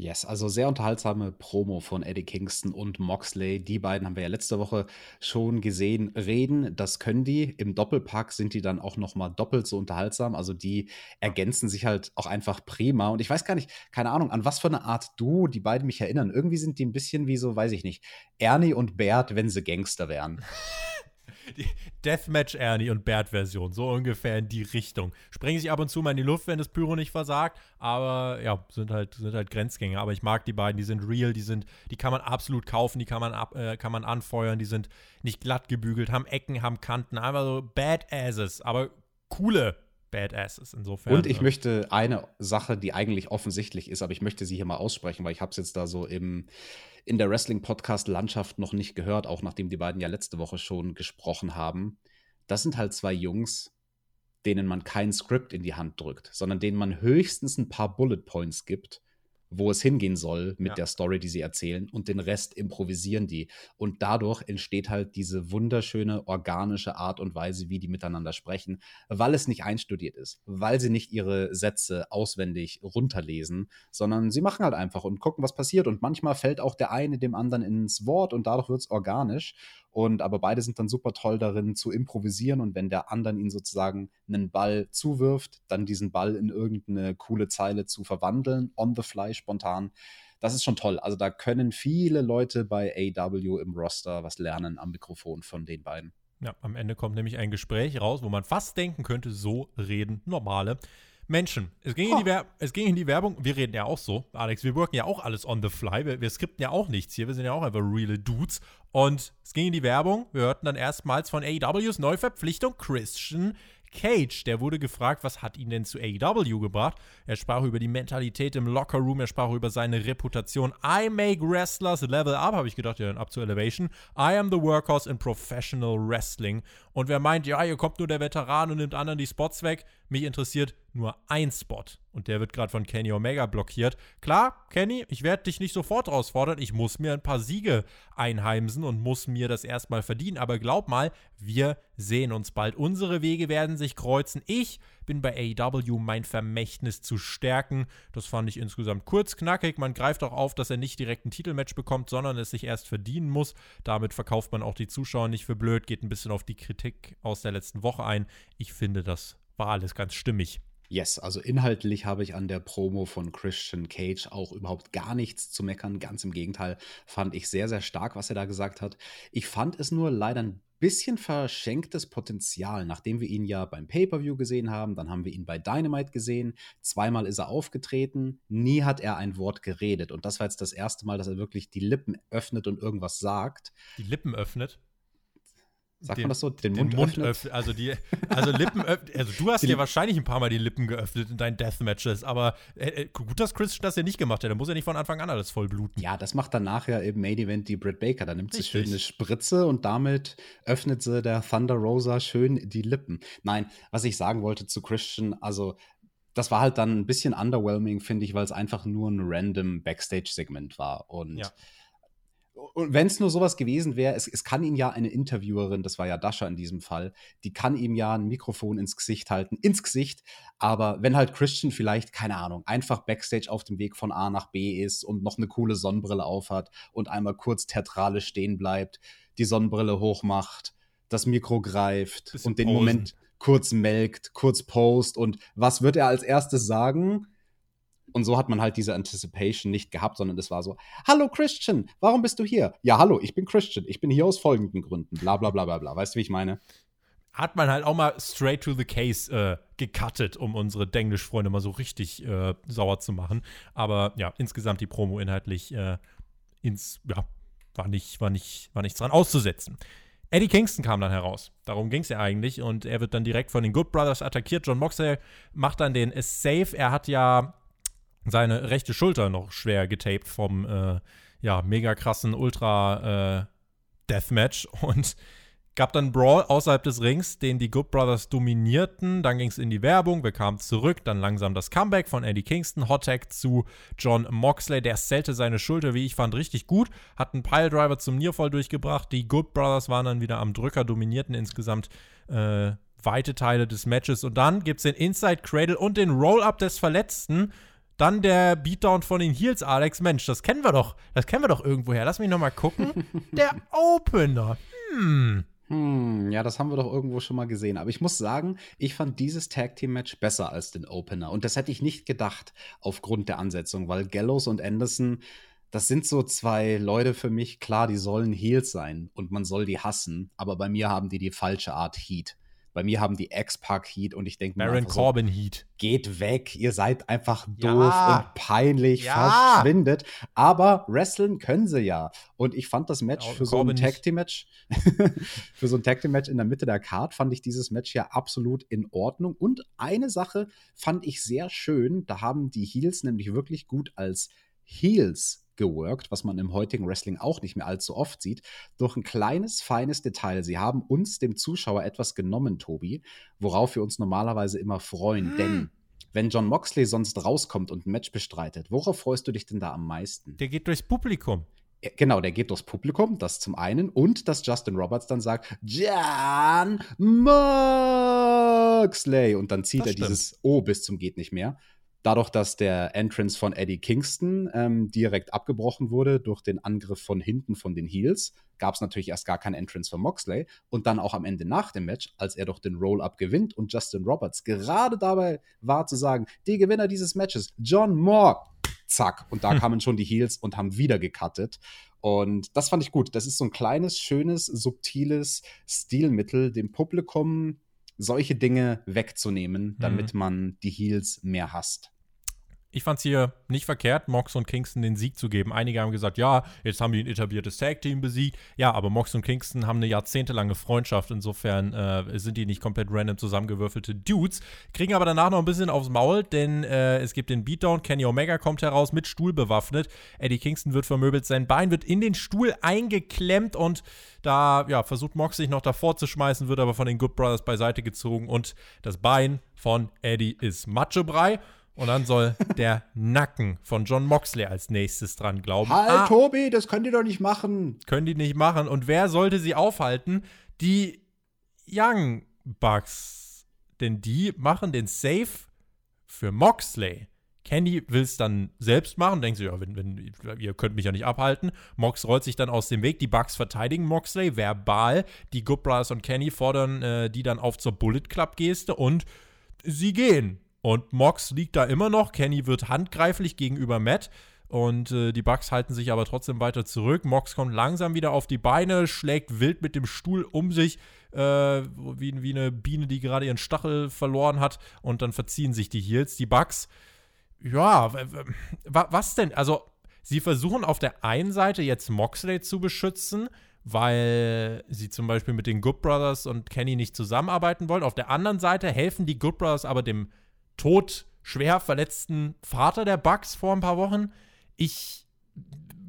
B: Yes, also sehr unterhaltsame Promo von Eddie Kingston und Moxley. Die beiden haben wir ja letzte Woche schon gesehen. Reden, das können die. Im Doppelpack sind die dann auch noch mal doppelt so unterhaltsam. Also die ergänzen sich halt auch einfach prima. Und ich weiß gar nicht, keine Ahnung, an was für eine Art du die beiden mich erinnern. Irgendwie sind die ein bisschen wie so, weiß ich nicht, Ernie und Bert, wenn sie Gangster wären.
A: die Deathmatch Ernie und Bert-Version, so ungefähr in die Richtung. Springen sich ab und zu mal in die Luft, wenn das Pyro nicht versagt, aber ja, sind halt, sind halt Grenzgänger. Aber ich mag die beiden, die sind real, die sind, die kann man absolut kaufen, die kann man, ab, äh, kann man anfeuern, die sind nicht glatt gebügelt, haben Ecken, haben Kanten, einfach so Badasses, aber coole Badasses insofern.
B: Und ich ja. möchte eine Sache, die eigentlich offensichtlich ist, aber ich möchte sie hier mal aussprechen, weil ich habe es jetzt da so im in der Wrestling-Podcast-Landschaft noch nicht gehört, auch nachdem die beiden ja letzte Woche schon gesprochen haben. Das sind halt zwei Jungs, denen man kein Skript in die Hand drückt, sondern denen man höchstens ein paar Bullet Points gibt wo es hingehen soll mit ja. der Story, die sie erzählen und den Rest improvisieren die. Und dadurch entsteht halt diese wunderschöne organische Art und Weise, wie die miteinander sprechen, weil es nicht einstudiert ist, weil sie nicht ihre Sätze auswendig runterlesen, sondern sie machen halt einfach und gucken, was passiert. Und manchmal fällt auch der eine dem anderen ins Wort und dadurch wird es organisch. Und aber beide sind dann super toll darin zu improvisieren und wenn der anderen ihnen sozusagen einen Ball zuwirft, dann diesen Ball in irgendeine coole Zeile zu verwandeln, on the fly, spontan. Das ist schon toll. Also da können viele Leute bei AW im Roster was lernen am Mikrofon von den beiden.
A: Ja, am Ende kommt nämlich ein Gespräch raus, wo man fast denken könnte, so reden normale Menschen. Es ging, in die es ging in die Werbung. Wir reden ja auch so, Alex. Wir worken ja auch alles on the fly. Wir, wir skripten ja auch nichts hier. Wir sind ja auch einfach real Dudes. Und es ging in die Werbung. Wir hörten dann erstmals von AEWs Neuverpflichtung Christian Cage, der wurde gefragt, was hat ihn denn zu AEW gebracht? Er sprach über die Mentalität im Lockerroom, er sprach über seine Reputation. I make wrestlers level up, habe ich gedacht, ja, dann ab zu Elevation. I am the workhorse in professional wrestling. Und wer meint, ja, hier kommt nur der Veteran und nimmt anderen die Spots weg, mich interessiert nur ein Spot. Und der wird gerade von Kenny Omega blockiert. Klar, Kenny, ich werde dich nicht sofort herausfordern. Ich muss mir ein paar Siege einheimsen und muss mir das erstmal verdienen. Aber glaub mal, wir sehen uns bald. Unsere Wege werden sich kreuzen. Ich bin bei AEW mein Vermächtnis zu stärken. Das fand ich insgesamt kurz, knackig. Man greift auch auf, dass er nicht direkt ein Titelmatch bekommt, sondern es sich erst verdienen muss. Damit verkauft man auch die Zuschauer nicht für blöd, geht ein bisschen auf die Kritik aus der letzten Woche ein. Ich finde, das war alles ganz stimmig.
B: Yes, also inhaltlich habe ich an der Promo von Christian Cage auch überhaupt gar nichts zu meckern. Ganz im Gegenteil, fand ich sehr, sehr stark, was er da gesagt hat. Ich fand es nur leider ein bisschen verschenktes Potenzial, nachdem wir ihn ja beim Pay-per-view gesehen haben, dann haben wir ihn bei Dynamite gesehen, zweimal ist er aufgetreten, nie hat er ein Wort geredet und das war jetzt das erste Mal, dass er wirklich die Lippen öffnet und irgendwas sagt.
A: Die Lippen öffnet?
B: Sagt den, man das so?
A: Den, den Mund, Mund öffnet? öffnet? Also, die, also Lippen öffnet. Also, du hast ja wahrscheinlich ein paar Mal die Lippen geöffnet in deinen Deathmatches, aber äh, äh gut, dass Chris das ja nicht gemacht hat. Da muss er nicht von Anfang an alles voll bluten.
B: Ja, das macht dann nachher im Main Event die Britt Baker. Da nimmt sie schön eine Spritze und damit öffnet sie der Thunder Rosa schön die Lippen. Nein, was ich sagen wollte zu Christian, also das war halt dann ein bisschen underwhelming, finde ich, weil es einfach nur ein random Backstage-Segment war. Und ja und wenn es nur sowas gewesen wäre, es, es, kann ihm ja eine Interviewerin, das war ja Dasha in diesem Fall, die kann ihm ja ein Mikrofon ins Gesicht halten, ins Gesicht. Aber wenn halt Christian vielleicht, keine Ahnung, einfach Backstage auf dem Weg von A nach B ist und noch eine coole Sonnenbrille aufhat und einmal kurz theatralisch stehen bleibt, die Sonnenbrille hochmacht, das Mikro greift und den. Moment kurz melkt, kurz post und was wird er als erstes sagen? Und so hat man halt diese Anticipation nicht gehabt, sondern es war so: Hallo Christian, warum bist du hier? Ja, hallo, ich bin Christian, ich bin hier aus folgenden Gründen. Bla bla bla bla bla. Weißt du, wie ich meine?
A: Hat man halt auch mal straight to the case äh, gecuttet, um unsere Denglisch-Freunde mal so richtig äh, sauer zu machen. Aber ja, insgesamt die Promo inhaltlich äh, ins, ja, war, nicht, war, nicht, war nichts dran auszusetzen. Eddie Kingston kam dann heraus. Darum ging es ja eigentlich. Und er wird dann direkt von den Good Brothers attackiert. John Moxley macht dann den Save. Er hat ja seine rechte Schulter noch schwer getaped vom äh, ja, mega krassen Ultra äh, Deathmatch und gab dann Brawl außerhalb des Rings, den die Good Brothers dominierten. Dann ging es in die Werbung, wir kamen zurück, dann langsam das Comeback von Eddie Kingston, Hot Tag zu John Moxley, der zählte seine Schulter, wie ich fand, richtig gut, hat einen Piledriver zum Nearfall durchgebracht. Die Good Brothers waren dann wieder am Drücker, dominierten insgesamt äh, weite Teile des Matches und dann gibt es den Inside Cradle und den Roll-Up des Verletzten dann der Beatdown von den Heels, Alex. Mensch, das kennen wir doch. Das kennen wir doch irgendwoher. Lass mich noch mal gucken. der Opener. Hm.
B: Hm, ja, das haben wir doch irgendwo schon mal gesehen. Aber ich muss sagen, ich fand dieses Tag Team Match besser als den Opener. Und das hätte ich nicht gedacht aufgrund der Ansetzung, weil Gallows und Anderson, das sind so zwei Leute für mich. Klar, die sollen Heels sein und man soll die hassen. Aber bei mir haben die die falsche Art Heat. Bei mir haben die X-Pac Heat und ich denke
A: mir. Baron Corbin so, Heat.
B: Geht weg, ihr seid einfach doof ja. und peinlich, ja. verschwindet. Aber wresteln können sie ja. Und ich fand das Match ja, für Corbin so ein Tag Team Match, für so ein Tag Team Match in der Mitte der Card, fand ich dieses Match ja absolut in Ordnung. Und eine Sache fand ich sehr schön. Da haben die Heels nämlich wirklich gut als Heels geworkt, was man im heutigen Wrestling auch nicht mehr allzu oft sieht, durch ein kleines, feines Detail. Sie haben uns, dem Zuschauer, etwas genommen, Tobi, worauf wir uns normalerweise immer freuen. Hm. Denn wenn John Moxley sonst rauskommt und ein Match bestreitet, worauf freust du dich denn da am meisten?
A: Der geht durchs Publikum.
B: Genau, der geht durchs Publikum, das zum einen, und dass Justin Roberts dann sagt, John Moxley, und dann zieht das er stimmt. dieses O bis zum geht nicht mehr dadurch, dass der Entrance von Eddie Kingston ähm, direkt abgebrochen wurde durch den Angriff von hinten von den Heels, gab es natürlich erst gar kein Entrance von Moxley. Und dann auch am Ende nach dem Match, als er doch den Roll-Up gewinnt und Justin Roberts gerade dabei war zu sagen, die Gewinner dieses Matches, John Moore, zack. Und da kamen schon die Heels und haben wieder gecuttet. Und das fand ich gut. Das ist so ein kleines, schönes, subtiles Stilmittel, dem Publikum solche Dinge wegzunehmen, damit mhm. man die Heels mehr hasst.
A: Ich fand es hier nicht verkehrt, Mox und Kingston den Sieg zu geben. Einige haben gesagt, ja, jetzt haben die ein etabliertes Tag-Team besiegt. Ja, aber Mox und Kingston haben eine jahrzehntelange Freundschaft. Insofern äh, sind die nicht komplett random zusammengewürfelte Dudes. Kriegen aber danach noch ein bisschen aufs Maul, denn äh, es gibt den Beatdown. Kenny Omega kommt heraus mit Stuhl bewaffnet. Eddie Kingston wird vermöbelt. Sein Bein wird in den Stuhl eingeklemmt und da ja, versucht Mox sich noch davor zu schmeißen, wird aber von den Good Brothers beiseite gezogen und das Bein von Eddie ist Matschebrei. Und dann soll der Nacken von John Moxley als nächstes dran glauben.
B: Halt, ah, Tobi, das können die doch nicht machen.
A: Können die nicht machen. Und wer sollte sie aufhalten? Die Young Bucks. Denn die machen den Safe für Moxley. Kenny will es dann selbst machen, denkt sich, ja, wenn, wenn, ihr könnt mich ja nicht abhalten. Mox rollt sich dann aus dem Weg, die Bucks verteidigen Moxley verbal. Die Good Brothers und Kenny fordern äh, die dann auf zur Bullet Club Geste und sie gehen. Und Mox liegt da immer noch. Kenny wird handgreiflich gegenüber Matt. Und äh, die Bucks halten sich aber trotzdem weiter zurück. Mox kommt langsam wieder auf die Beine, schlägt wild mit dem Stuhl um sich, äh, wie, wie eine Biene, die gerade ihren Stachel verloren hat. Und dann verziehen sich die Heels. Die Bucks, ja, was denn? Also, sie versuchen auf der einen Seite jetzt Moxley zu beschützen, weil sie zum Beispiel mit den Good Brothers und Kenny nicht zusammenarbeiten wollen. Auf der anderen Seite helfen die Good Brothers aber dem tot schwer verletzten Vater der Bugs vor ein paar Wochen. Ich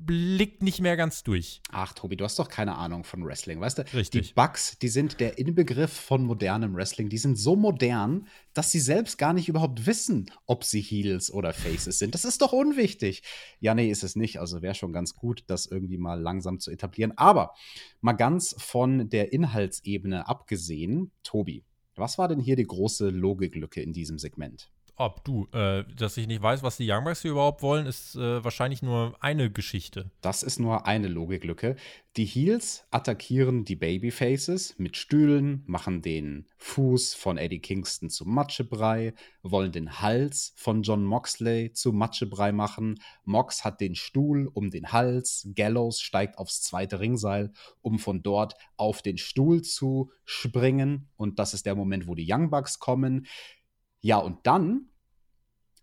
A: blick nicht mehr ganz durch.
B: Ach, Tobi, du hast doch keine Ahnung von Wrestling, weißt du?
A: Richtig.
B: Die Bugs, die sind der Inbegriff von modernem Wrestling. Die sind so modern, dass sie selbst gar nicht überhaupt wissen, ob sie Heels oder Faces sind. Das ist doch unwichtig. Ja, nee, ist es nicht. Also wäre schon ganz gut, das irgendwie mal langsam zu etablieren. Aber mal ganz von der Inhaltsebene abgesehen, Tobi, was war denn hier die große Logiklücke in diesem Segment?
A: Ob du, äh, dass ich nicht weiß, was die Young Bucks hier überhaupt wollen, ist äh, wahrscheinlich nur eine Geschichte.
B: Das ist nur eine Logiklücke. Die Heels attackieren die Babyfaces mit Stühlen, machen den Fuß von Eddie Kingston zu Matschebrei, wollen den Hals von John Moxley zu Matschebrei machen. Mox hat den Stuhl um den Hals, Gallows steigt aufs zweite Ringseil, um von dort auf den Stuhl zu springen. Und das ist der Moment, wo die Young Bucks kommen. Ja, und dann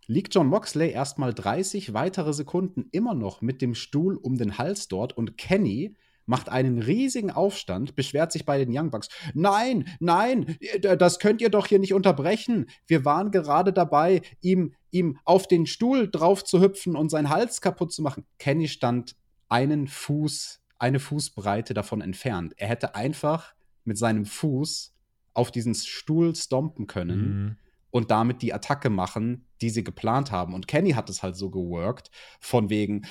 B: liegt John Moxley erstmal 30 weitere Sekunden immer noch mit dem Stuhl um den Hals dort und Kenny macht einen riesigen Aufstand, beschwert sich bei den Young Bucks. Nein, nein, das könnt ihr doch hier nicht unterbrechen. Wir waren gerade dabei, ihm, ihm auf den Stuhl drauf zu hüpfen und seinen Hals kaputt zu machen. Kenny stand einen Fuß, eine Fußbreite davon entfernt. Er hätte einfach mit seinem Fuß auf diesen Stuhl stompen können. Mhm und damit die Attacke machen, die sie geplant haben. Und Kenny hat es halt so geworkt, von wegen,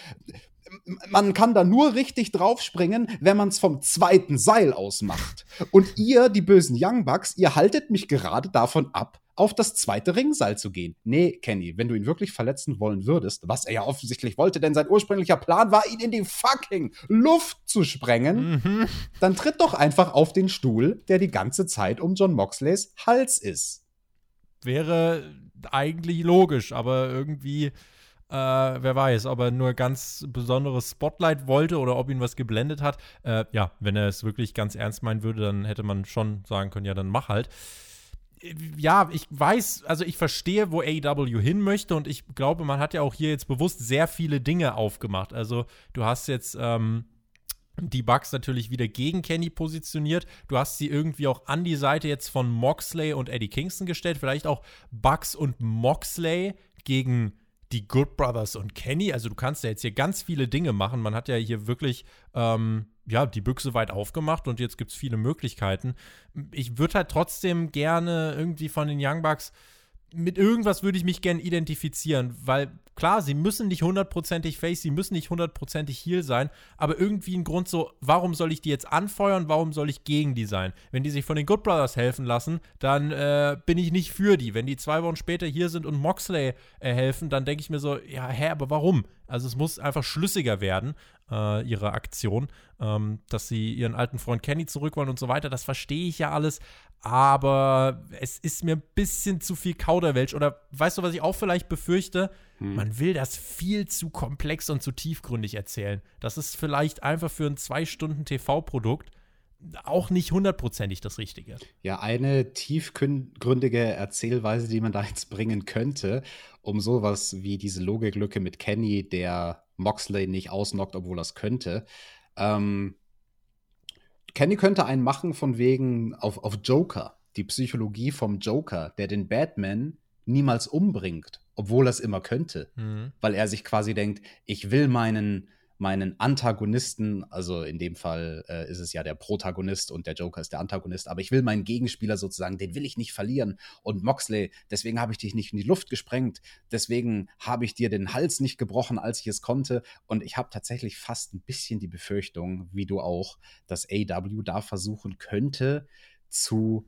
B: man kann da nur richtig draufspringen, wenn man es vom zweiten Seil aus macht. Und ihr, die bösen Young Bucks, ihr haltet mich gerade davon ab, auf das zweite Ringseil zu gehen. Nee, Kenny, wenn du ihn wirklich verletzen wollen würdest, was er ja offensichtlich wollte, denn sein ursprünglicher Plan war, ihn in die fucking Luft zu sprengen, mhm. dann tritt doch einfach auf den Stuhl, der die ganze Zeit um John Moxleys Hals ist
A: wäre eigentlich logisch, aber irgendwie, äh, wer weiß, ob er nur ganz besonderes Spotlight wollte oder ob ihn was geblendet hat. Äh, ja, wenn er es wirklich ganz ernst meinen würde, dann hätte man schon sagen können, ja, dann mach halt. Ja, ich weiß, also ich verstehe, wo AEW hin möchte und ich glaube, man hat ja auch hier jetzt bewusst sehr viele Dinge aufgemacht. Also du hast jetzt ähm, die Bugs natürlich wieder gegen Kenny positioniert. Du hast sie irgendwie auch an die Seite jetzt von Moxley und Eddie Kingston gestellt. Vielleicht auch Bugs und Moxley gegen die Good Brothers und Kenny. Also du kannst ja jetzt hier ganz viele Dinge machen. Man hat ja hier wirklich ähm, ja, die Büchse weit aufgemacht und jetzt gibt es viele Möglichkeiten. Ich würde halt trotzdem gerne irgendwie von den Young Bucks mit irgendwas würde ich mich gerne identifizieren, weil klar, sie müssen nicht hundertprozentig Face, sie müssen nicht hundertprozentig Heal sein, aber irgendwie ein Grund so, warum soll ich die jetzt anfeuern, warum soll ich gegen die sein? Wenn die sich von den Good Brothers helfen lassen, dann äh, bin ich nicht für die. Wenn die zwei Wochen später hier sind und Moxley äh, helfen, dann denke ich mir so, ja, hä, aber warum? Also es muss einfach schlüssiger werden, äh, ihre Aktion, ähm, dass sie ihren alten Freund Kenny zurück wollen und so weiter. Das verstehe ich ja alles, aber es ist mir ein bisschen zu viel Kauderwelsch. Oder weißt du, was ich auch vielleicht befürchte? Hm. Man will das viel zu komplex und zu tiefgründig erzählen. Das ist vielleicht einfach für ein zwei Stunden TV-Produkt auch nicht hundertprozentig das Richtige.
B: Ja, eine tiefgründige Erzählweise, die man da jetzt bringen könnte, um sowas wie diese Logiklücke mit Kenny, der Moxley nicht ausnockt, obwohl er es könnte. Ähm, Kenny könnte einen machen von wegen auf, auf Joker, die Psychologie vom Joker, der den Batman niemals umbringt, obwohl er es immer könnte. Mhm. Weil er sich quasi denkt, ich will meinen meinen Antagonisten, also in dem Fall äh, ist es ja der Protagonist und der Joker ist der Antagonist, aber ich will meinen Gegenspieler sozusagen, den will ich nicht verlieren. Und Moxley, deswegen habe ich dich nicht in die Luft gesprengt, deswegen habe ich dir den Hals nicht gebrochen, als ich es konnte. Und ich habe tatsächlich fast ein bisschen die Befürchtung, wie du auch, dass AW da versuchen könnte zu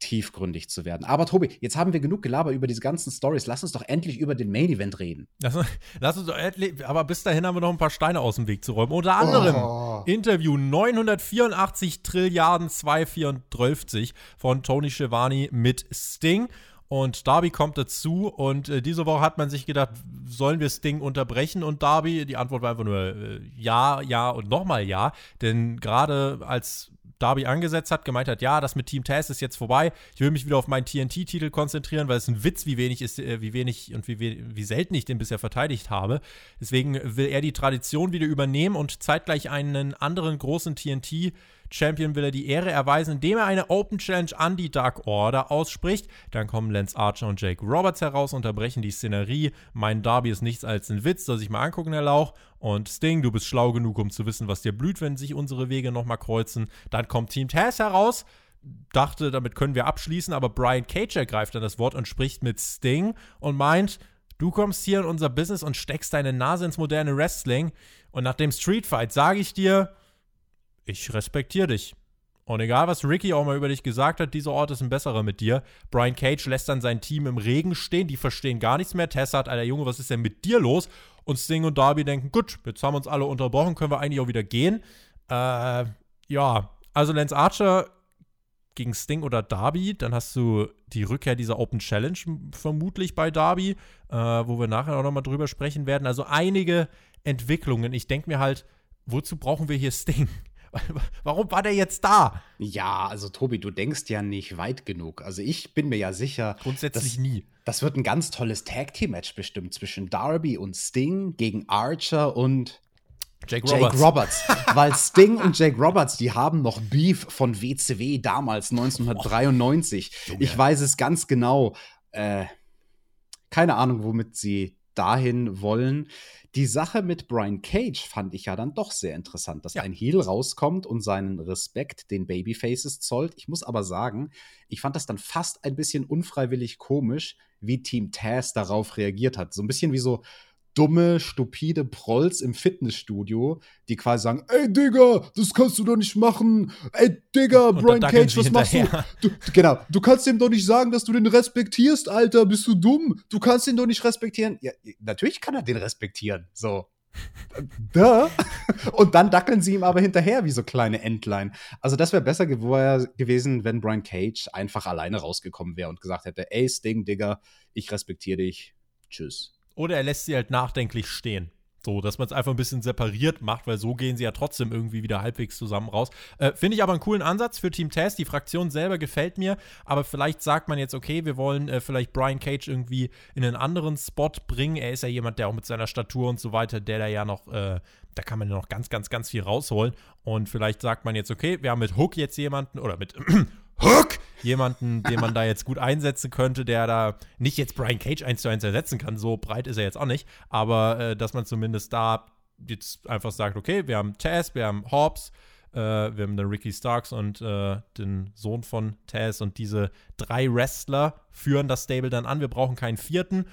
B: tiefgründig zu werden. Aber Tobi, jetzt haben wir genug gelabert über diese ganzen Stories. Lass uns doch endlich über den Main Event reden.
A: Lass, lass uns doch endlich, aber bis dahin haben wir noch ein paar Steine aus dem Weg zu räumen. Unter anderem oh. Interview 984 Trilliarden 234 von Tony Schiavone mit Sting. Und Darby kommt dazu und äh, diese Woche hat man sich gedacht, sollen wir Sting unterbrechen? Und Darby, die Antwort war einfach nur äh, ja, ja und nochmal ja. Denn gerade als Darby angesetzt hat, gemeint hat, ja, das mit Team Taz ist jetzt vorbei. Ich will mich wieder auf meinen TNT-Titel konzentrieren, weil es ein Witz, wie wenig ist, äh, wie wenig und wie, wie selten ich den bisher verteidigt habe. Deswegen will er die Tradition wieder übernehmen und zeitgleich einen anderen großen TNT Champion will er die Ehre erweisen, indem er eine Open Challenge an die Dark Order ausspricht. Dann kommen Lance Archer und Jake Roberts heraus, unterbrechen die Szenerie. Mein Darby ist nichts als ein Witz, soll sich mal angucken, Herr Lauch. Und Sting, du bist schlau genug, um zu wissen, was dir blüht, wenn sich unsere Wege nochmal kreuzen. Dann kommt Team Taz heraus dachte, damit können wir abschließen, aber Brian Cage ergreift dann das Wort und spricht mit Sting und meint, du kommst hier in unser Business und steckst deine Nase ins moderne Wrestling und nach dem Street Fight sage ich dir, ich respektiere dich. Und egal, was Ricky auch mal über dich gesagt hat, dieser Ort ist ein besserer mit dir. Brian Cage lässt dann sein Team im Regen stehen, die verstehen gar nichts mehr. Tessa hat, Alter Junge, was ist denn mit dir los? Und Sting und Darby denken, gut, jetzt haben wir uns alle unterbrochen, können wir eigentlich auch wieder gehen. Äh, ja, also Lance Archer gegen Sting oder Darby, dann hast du die Rückkehr dieser Open Challenge vermutlich bei Darby, äh, wo wir nachher auch nochmal drüber sprechen werden. Also einige Entwicklungen. Ich denke mir halt, wozu brauchen wir hier Sting? Warum war der jetzt da?
B: Ja, also Tobi, du denkst ja nicht weit genug. Also ich bin mir ja sicher.
A: Grundsätzlich dass, nie.
B: Das wird ein ganz tolles Tag-Team-Match bestimmt zwischen Darby und Sting gegen Archer und
A: Jake Roberts.
B: Jake Roberts. Weil Sting und Jake Roberts, die haben noch Beef von WCW damals, 1993. Oh, ich weiß es ganz genau. Äh, keine Ahnung, womit sie dahin wollen. Die Sache mit Brian Cage fand ich ja dann doch sehr interessant, dass ja. ein Heel rauskommt und seinen Respekt den Babyfaces zollt. Ich muss aber sagen, ich fand das dann fast ein bisschen unfreiwillig komisch, wie Team Taz darauf reagiert hat. So ein bisschen wie so, dumme, stupide Prolls im Fitnessstudio, die quasi sagen, ey Digga, das kannst du doch nicht machen. Ey Digga, Brian Cage, was machst du? du? Genau, du kannst ihm doch nicht sagen, dass du den respektierst, Alter, bist du dumm? Du kannst ihn doch nicht respektieren. Ja, natürlich kann er den respektieren, so. da. Und dann dackeln sie ihm aber hinterher wie so kleine Entlein. Also das wäre besser gewesen, wenn Brian Cage einfach alleine rausgekommen wäre und gesagt hätte, ey Sting, Digga, ich respektiere dich. Tschüss.
A: Oder er lässt sie halt nachdenklich stehen. So, dass man es einfach ein bisschen separiert macht, weil so gehen sie ja trotzdem irgendwie wieder halbwegs zusammen raus. Äh, Finde ich aber einen coolen Ansatz für Team Test. Die Fraktion selber gefällt mir, aber vielleicht sagt man jetzt, okay, wir wollen äh, vielleicht Brian Cage irgendwie in einen anderen Spot bringen. Er ist ja jemand, der auch mit seiner Statur und so weiter, der da ja noch, äh, da kann man ja noch ganz, ganz, ganz viel rausholen. Und vielleicht sagt man jetzt, okay, wir haben mit Hook jetzt jemanden, oder mit Hook! Jemanden, den man da jetzt gut einsetzen könnte, der da nicht jetzt Brian Cage eins zu eins ersetzen kann, so breit ist er jetzt auch nicht, aber äh, dass man zumindest da jetzt einfach sagt, okay, wir haben Taz, wir haben Hobbs, äh, wir haben den Ricky Starks und äh, den Sohn von Taz und diese drei Wrestler führen das Stable dann an. Wir brauchen keinen vierten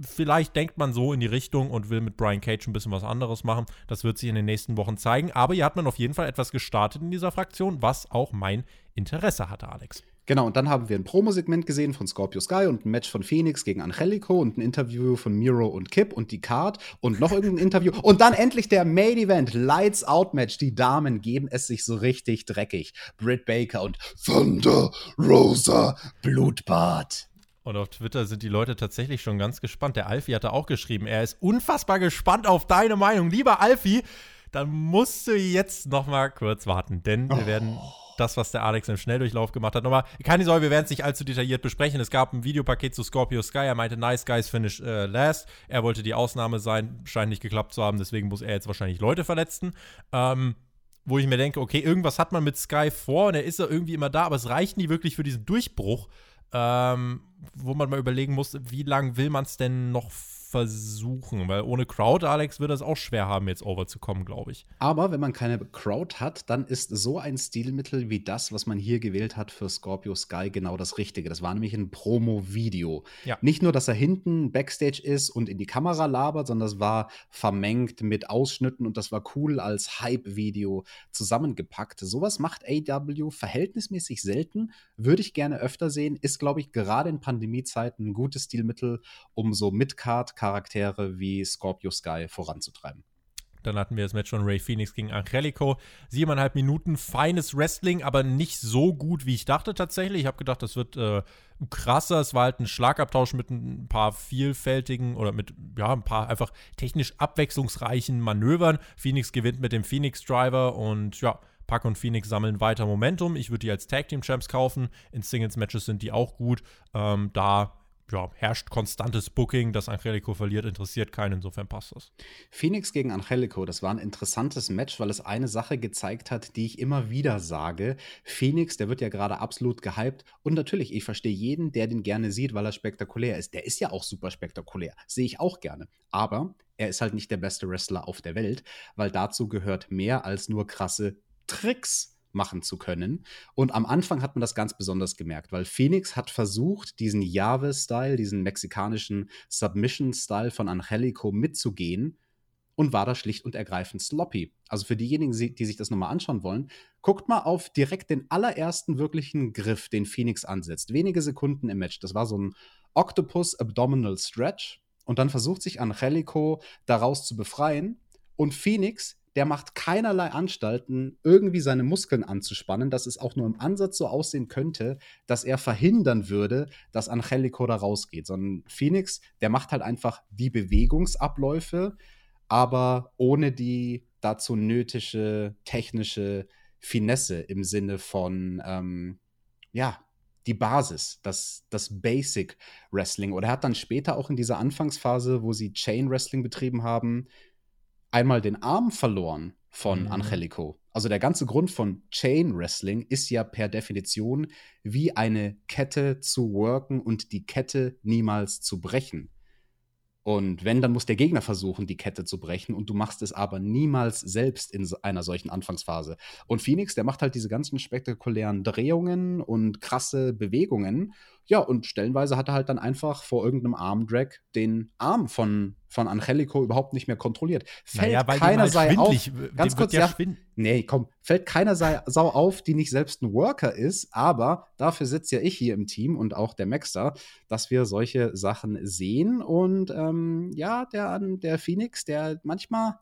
A: vielleicht denkt man so in die Richtung und will mit Brian Cage ein bisschen was anderes machen. Das wird sich in den nächsten Wochen zeigen. Aber hier hat man auf jeden Fall etwas gestartet in dieser Fraktion, was auch mein Interesse hatte, Alex.
B: Genau, und dann haben wir ein Promo-Segment gesehen von Scorpio Sky und ein Match von Phoenix gegen Angelico und ein Interview von Miro und Kip und die Card und noch irgendein Interview. Und dann endlich der Main Event, Lights Out Match. Die Damen geben es sich so richtig dreckig. Britt Baker und Thunder Rosa Blutbad.
A: Und auf Twitter sind die Leute tatsächlich schon ganz gespannt. Der Alfie hatte auch geschrieben, er ist unfassbar gespannt auf deine Meinung. Lieber Alfie, dann musst du jetzt noch mal kurz warten, denn wir oh. werden das, was der Alex im Schnelldurchlauf gemacht hat. Nochmal, keine Sorge, wir werden es nicht allzu detailliert besprechen. Es gab ein Videopaket zu Scorpio Sky. Er meinte, nice guys finish äh, last. Er wollte die Ausnahme sein, scheint nicht geklappt zu haben, deswegen muss er jetzt wahrscheinlich Leute verletzen. Ähm, wo ich mir denke, okay, irgendwas hat man mit Sky vor und er ist ja irgendwie immer da, aber es reicht nie wirklich für diesen Durchbruch, ähm, wo man mal überlegen muss, wie lange will man es denn noch versuchen, weil ohne Crowd, Alex, wird es auch schwer haben, jetzt overzukommen, glaube ich.
B: Aber wenn man keine Crowd hat, dann ist so ein Stilmittel wie das, was man hier gewählt hat für Scorpio Sky, genau das Richtige. Das war nämlich ein Promo-Video. Ja. Nicht nur, dass er hinten Backstage ist und in die Kamera labert, sondern das war vermengt mit Ausschnitten und das war cool als Hype-Video zusammengepackt. Sowas macht AW verhältnismäßig selten, würde ich gerne öfter sehen, ist, glaube ich, gerade in Pandemiezeiten ein gutes Stilmittel, um so Midcard Charaktere wie Scorpio Sky voranzutreiben.
A: Dann hatten wir das Match von Ray Phoenix gegen Angelico. Siebeneinhalb Minuten, feines Wrestling, aber nicht so gut, wie ich dachte tatsächlich. Ich habe gedacht, das wird äh, krasser. Es war halt ein Schlagabtausch mit ein paar vielfältigen oder mit, ja, ein paar einfach technisch abwechslungsreichen Manövern. Phoenix gewinnt mit dem Phoenix Driver und ja, Pack und Phoenix sammeln weiter Momentum. Ich würde die als Tag Team Champs kaufen. In Singles Matches sind die auch gut. Ähm, da ja, herrscht konstantes Booking. Dass Angelico verliert, interessiert keinen. Insofern passt das.
B: Phoenix gegen Angelico, das war ein interessantes Match, weil es eine Sache gezeigt hat, die ich immer wieder sage. Phoenix, der wird ja gerade absolut gehypt. Und natürlich, ich verstehe jeden, der den gerne sieht, weil er spektakulär ist. Der ist ja auch super spektakulär. Sehe ich auch gerne. Aber er ist halt nicht der beste Wrestler auf der Welt, weil dazu gehört mehr als nur krasse Tricks machen zu können. Und am Anfang hat man das ganz besonders gemerkt, weil Phoenix hat versucht, diesen Jave-Style, diesen mexikanischen Submission-Style von Angelico mitzugehen und war da schlicht und ergreifend sloppy. Also für diejenigen, die sich das nochmal anschauen wollen, guckt mal auf direkt den allerersten wirklichen Griff, den Phoenix ansetzt. Wenige Sekunden im Match. Das war so ein Octopus Abdominal Stretch. Und dann versucht sich Angelico daraus zu befreien. Und Phoenix der macht keinerlei Anstalten, irgendwie seine Muskeln anzuspannen, dass es auch nur im Ansatz so aussehen könnte, dass er verhindern würde, dass Angelico da rausgeht. Sondern Phoenix, der macht halt einfach die Bewegungsabläufe, aber ohne die dazu nötige technische Finesse im Sinne von, ähm, ja, die Basis, das, das Basic Wrestling. Oder er hat dann später auch in dieser Anfangsphase, wo sie Chain Wrestling betrieben haben, einmal den Arm verloren von mhm. Angelico. Also der ganze Grund von Chain Wrestling ist ja per Definition, wie eine Kette zu worken und die Kette niemals zu brechen. Und wenn, dann muss der Gegner versuchen, die Kette zu brechen und du machst es aber niemals selbst in einer solchen Anfangsphase. Und Phoenix, der macht halt diese ganzen spektakulären Drehungen und krasse Bewegungen. Ja, und stellenweise hat er halt dann einfach vor irgendeinem Armdrag den Arm von von Angelico überhaupt nicht mehr kontrolliert. Fällt naja, keiner halt sei auf. Ganz kurz, ja, nee, komm, fällt keiner sei, Sau auf, die nicht selbst ein Worker ist, aber dafür sitze ja ich hier im Team und auch der Maxter, dass wir solche Sachen sehen und ähm, ja, der, der Phoenix, der manchmal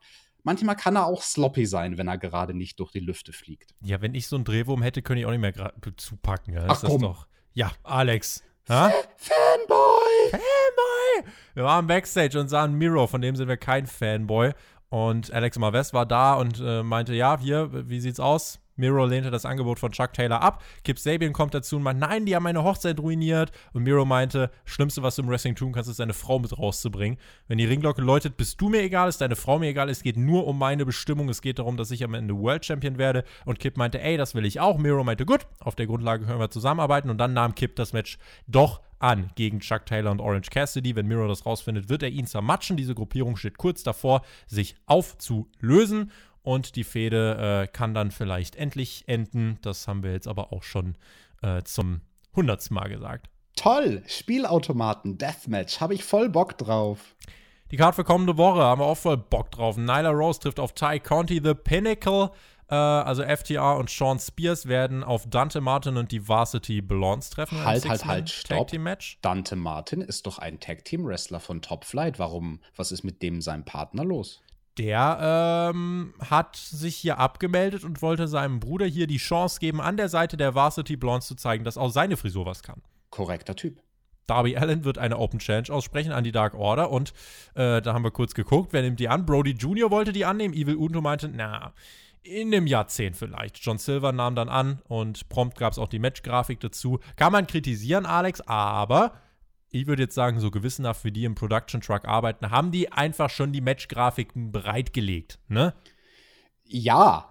B: manchmal kann er auch sloppy sein, wenn er gerade nicht durch die Lüfte fliegt.
A: Ja, wenn ich so einen Drehwurm hätte, könnte ich auch nicht mehr zupacken. Ja, Ach, komm. Doch, ja, Alex. Ha? Fanboy! Fanboy! Wir waren Backstage und sahen Miro, von dem sind wir kein Fanboy. Und Alex Marves war da und äh, meinte, ja, hier, wie sieht's aus? Miro lehnte das Angebot von Chuck Taylor ab. Kip Sabian kommt dazu und meint, nein, die haben meine Hochzeit ruiniert. Und Miro meinte, Schlimmste, was du im Wrestling tun kannst, ist deine Frau mit rauszubringen. Wenn die Ringglocke läutet, bist du mir egal, ist deine Frau mir egal. Es geht nur um meine Bestimmung. Es geht darum, dass ich am Ende World Champion werde. Und Kip meinte, ey, das will ich auch. Miro meinte, gut, auf der Grundlage können wir zusammenarbeiten. Und dann nahm Kip das Match doch an gegen Chuck Taylor und Orange Cassidy. Wenn Miro das rausfindet, wird er ihn zermatschen. Diese Gruppierung steht kurz davor, sich aufzulösen. Und die Fehde äh, kann dann vielleicht endlich enden. Das haben wir jetzt aber auch schon äh, zum hundertsten Mal gesagt.
B: Toll! Spielautomaten, Deathmatch, habe ich voll Bock drauf.
A: Die Karte für kommende Woche haben wir auch voll Bock drauf. Nyla Rose trifft auf Ty Conti, The Pinnacle. Äh, also FTR und Sean Spears werden auf Dante Martin und die Varsity Blondes treffen.
B: Halt, halt, halt, stopp. Tag Team Match. Dante Martin ist doch ein Tag Team Wrestler von Top Flight. Warum? Was ist mit dem seinem Partner los?
A: Der ähm, hat sich hier abgemeldet und wollte seinem Bruder hier die Chance geben, an der Seite der Varsity Blondes zu zeigen, dass auch seine Frisur was kann.
B: Korrekter Typ.
A: Darby Allen wird eine Open Challenge aussprechen an die Dark Order und äh, da haben wir kurz geguckt, wer nimmt die an? Brody Jr. wollte die annehmen, Evil Unto meinte, na, in einem Jahrzehnt vielleicht. John Silver nahm dann an und prompt gab es auch die Matchgrafik dazu. Kann man kritisieren, Alex, aber ich würde jetzt sagen, so gewissenhaft wie die im Production Truck arbeiten, haben die einfach schon die Matchgrafiken bereitgelegt, ne?
B: Ja.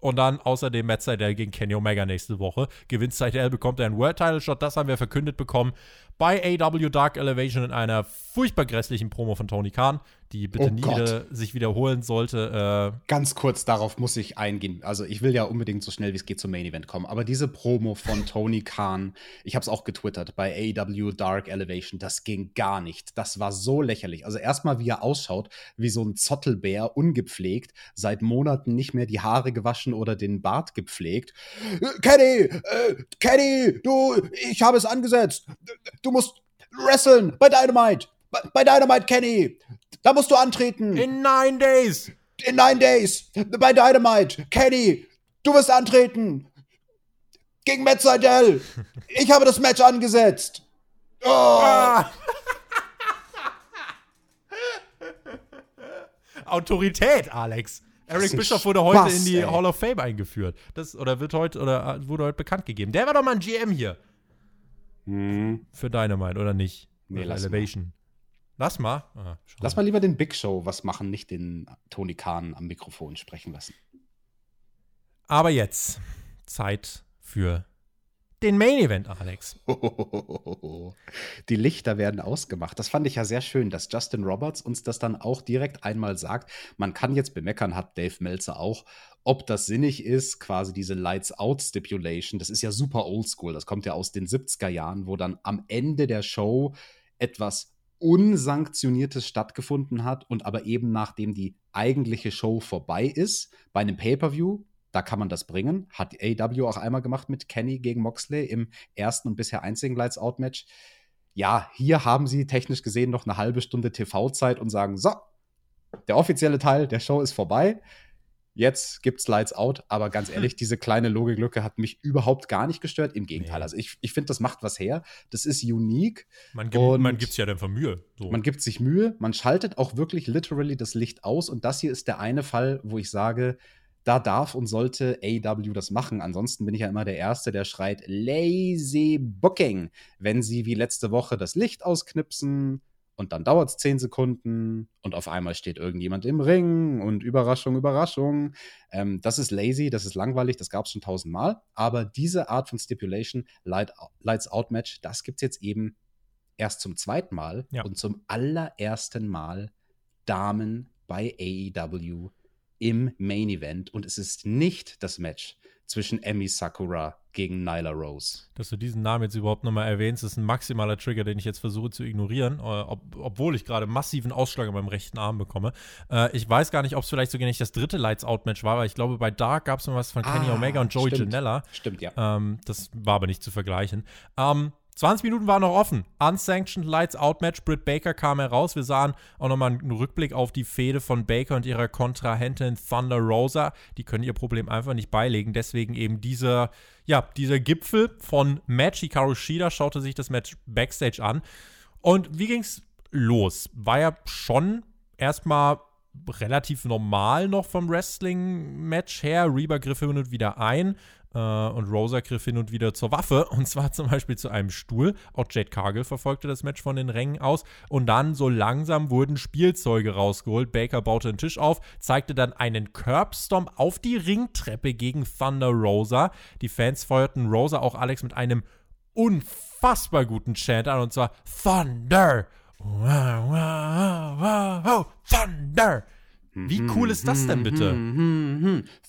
A: Und dann außerdem Matt Seidel gegen Kenny Omega nächste Woche. Gewinnt Seidel, bekommt er einen World Title Shot. Das haben wir verkündet bekommen bei AW Dark Elevation in einer furchtbar grässlichen Promo von Tony Khan die bitte oh nie wieder, sich wiederholen sollte.
B: Äh Ganz kurz darauf muss ich eingehen. Also ich will ja unbedingt so schnell wie es geht zum Main Event kommen. Aber diese Promo von Tony Khan, ich habe es auch getwittert bei AEW Dark Elevation, das ging gar nicht. Das war so lächerlich. Also erstmal, wie er ausschaut, wie so ein Zottelbär, ungepflegt, seit Monaten nicht mehr die Haare gewaschen oder den Bart gepflegt. Kenny, äh, Kenny, du, ich habe es angesetzt. Du musst wresteln bei Dynamite. Bei Dynamite, Kenny. Da musst du antreten.
A: In nine days.
B: In nine days. Bei Dynamite. Kenny, du wirst antreten. Gegen Matt Seidel. Ich habe das Match angesetzt. Oh. Ah.
A: Autorität, Alex. Eric Bischoff wurde heute Spaß, in die ey. Hall of Fame eingeführt. Das, oder wird heute oder wurde heute bekannt gegeben. Der war doch mal ein GM hier. Hm. Für Dynamite, oder nicht?
B: Nee, Elevation.
A: Lass mal.
B: Ah, lass mal lieber den Big Show was machen, nicht den Tony Khan am Mikrofon sprechen lassen.
A: Aber jetzt Zeit für den Main Event, Alex.
B: Die Lichter werden ausgemacht. Das fand ich ja sehr schön, dass Justin Roberts uns das dann auch direkt einmal sagt. Man kann jetzt bemeckern, hat Dave Meltzer auch, ob das sinnig ist, quasi diese Lights Out Stipulation. Das ist ja super oldschool. Das kommt ja aus den 70er Jahren, wo dann am Ende der Show etwas Unsanktioniertes stattgefunden hat und aber eben nachdem die eigentliche Show vorbei ist, bei einem Pay-Per-View, da kann man das bringen. Hat AW auch einmal gemacht mit Kenny gegen Moxley im ersten und bisher einzigen Lights Out Match. Ja, hier haben sie technisch gesehen noch eine halbe Stunde TV-Zeit und sagen: So, der offizielle Teil der Show ist vorbei. Jetzt gibt's Lights Out, aber ganz ehrlich, diese kleine Logiklücke hat mich überhaupt gar nicht gestört. Im Gegenteil. Nee. Also ich, ich finde, das macht was her. Das ist unique.
A: Man gibt, man gibt sich ja einfach Mühe.
B: So. Man gibt sich Mühe, man schaltet auch wirklich literally das Licht aus. Und das hier ist der eine Fall, wo ich sage, da darf und sollte AW das machen. Ansonsten bin ich ja immer der Erste, der schreit Lazy Booking, wenn sie wie letzte Woche das Licht ausknipsen, und dann dauert es zehn Sekunden und auf einmal steht irgendjemand im Ring und Überraschung, Überraschung. Ähm, das ist lazy, das ist langweilig, das gab es schon tausendmal. Aber diese Art von Stipulation, Light, Lights Out Match, das gibt es jetzt eben erst zum zweiten Mal ja. und zum allerersten Mal Damen bei AEW im Main Event. Und es ist nicht das Match zwischen Emi Sakura gegen Nyla Rose.
A: Dass du diesen Namen jetzt überhaupt nochmal erwähnst, ist ein maximaler Trigger, den ich jetzt versuche zu ignorieren, äh, ob, obwohl ich gerade massiven Ausschlag in meinem rechten Arm bekomme. Äh, ich weiß gar nicht, ob es vielleicht sogar nicht das dritte Lights Out Match war, weil ich glaube, bei Dark gab es noch was von ah, Kenny Omega und Joey
B: stimmt.
A: Janella.
B: Stimmt, ja.
A: Ähm, das war aber nicht zu vergleichen. Ähm, 20 Minuten waren noch offen. Unsanctioned Lights Out Match. Britt Baker kam heraus. Wir sahen auch nochmal einen Rückblick auf die Fehde von Baker und ihrer Kontrahentin Thunder Rosa. Die können ihr Problem einfach nicht beilegen. Deswegen eben dieser, ja, dieser Gipfel von Match. Hikaru Shida schaute sich das Match Backstage an. Und wie ging's los? War ja schon erstmal relativ normal noch vom Wrestling-Match her. Reba griff hin und wieder ein. Äh, und Rosa griff hin und wieder zur Waffe, und zwar zum Beispiel zu einem Stuhl. Auch Jade Cargill verfolgte das Match von den Rängen aus. Und dann so langsam wurden Spielzeuge rausgeholt. Baker baute einen Tisch auf, zeigte dann einen Curbstomp auf die Ringtreppe gegen Thunder Rosa. Die Fans feuerten Rosa auch Alex mit einem unfassbar guten Chant an, und zwar Thunder! Wow, wow, wow, wow, Thunder! Wie cool ist das denn bitte?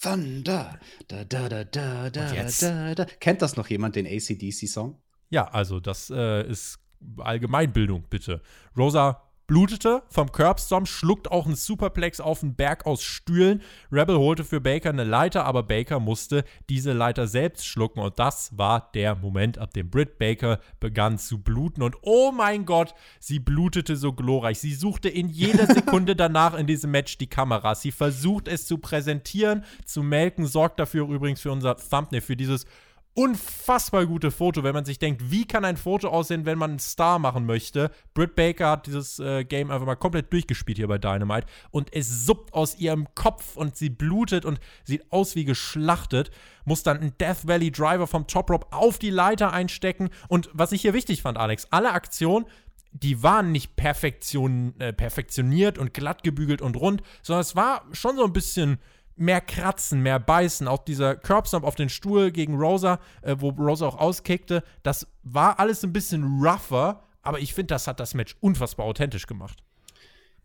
B: Thunder. Da, da, da, da, da, da, da. Kennt das noch jemand, den ACDC-Song?
A: Ja, also das äh, ist Allgemeinbildung, bitte. Rosa blutete vom Curbstorm, schluckt auch einen Superplex auf einen Berg aus Stühlen. Rebel holte für Baker eine Leiter, aber Baker musste diese Leiter selbst schlucken und das war der Moment, ab dem Britt Baker begann zu bluten und oh mein Gott, sie blutete so glorreich. Sie suchte in jeder Sekunde danach in diesem Match die Kamera. Sie versucht es zu präsentieren, zu melken, sorgt dafür übrigens für unser Thumbnail, für dieses unfassbar gute Foto, wenn man sich denkt, wie kann ein Foto aussehen, wenn man einen Star machen möchte. Britt Baker hat dieses äh, Game einfach mal komplett durchgespielt hier bei Dynamite und es suppt aus ihrem Kopf und sie blutet und sieht aus wie geschlachtet. Muss dann einen Death Valley Driver vom Top Rope auf die Leiter einstecken. Und was ich hier wichtig fand, Alex, alle Aktionen die waren nicht perfektion, äh, perfektioniert und glatt gebügelt und rund, sondern es war schon so ein bisschen mehr kratzen, mehr beißen. Auch dieser Curbstomp auf den Stuhl gegen Rosa, äh, wo Rosa auch auskickte, das war alles ein bisschen rougher, aber ich finde, das hat das Match unfassbar authentisch gemacht.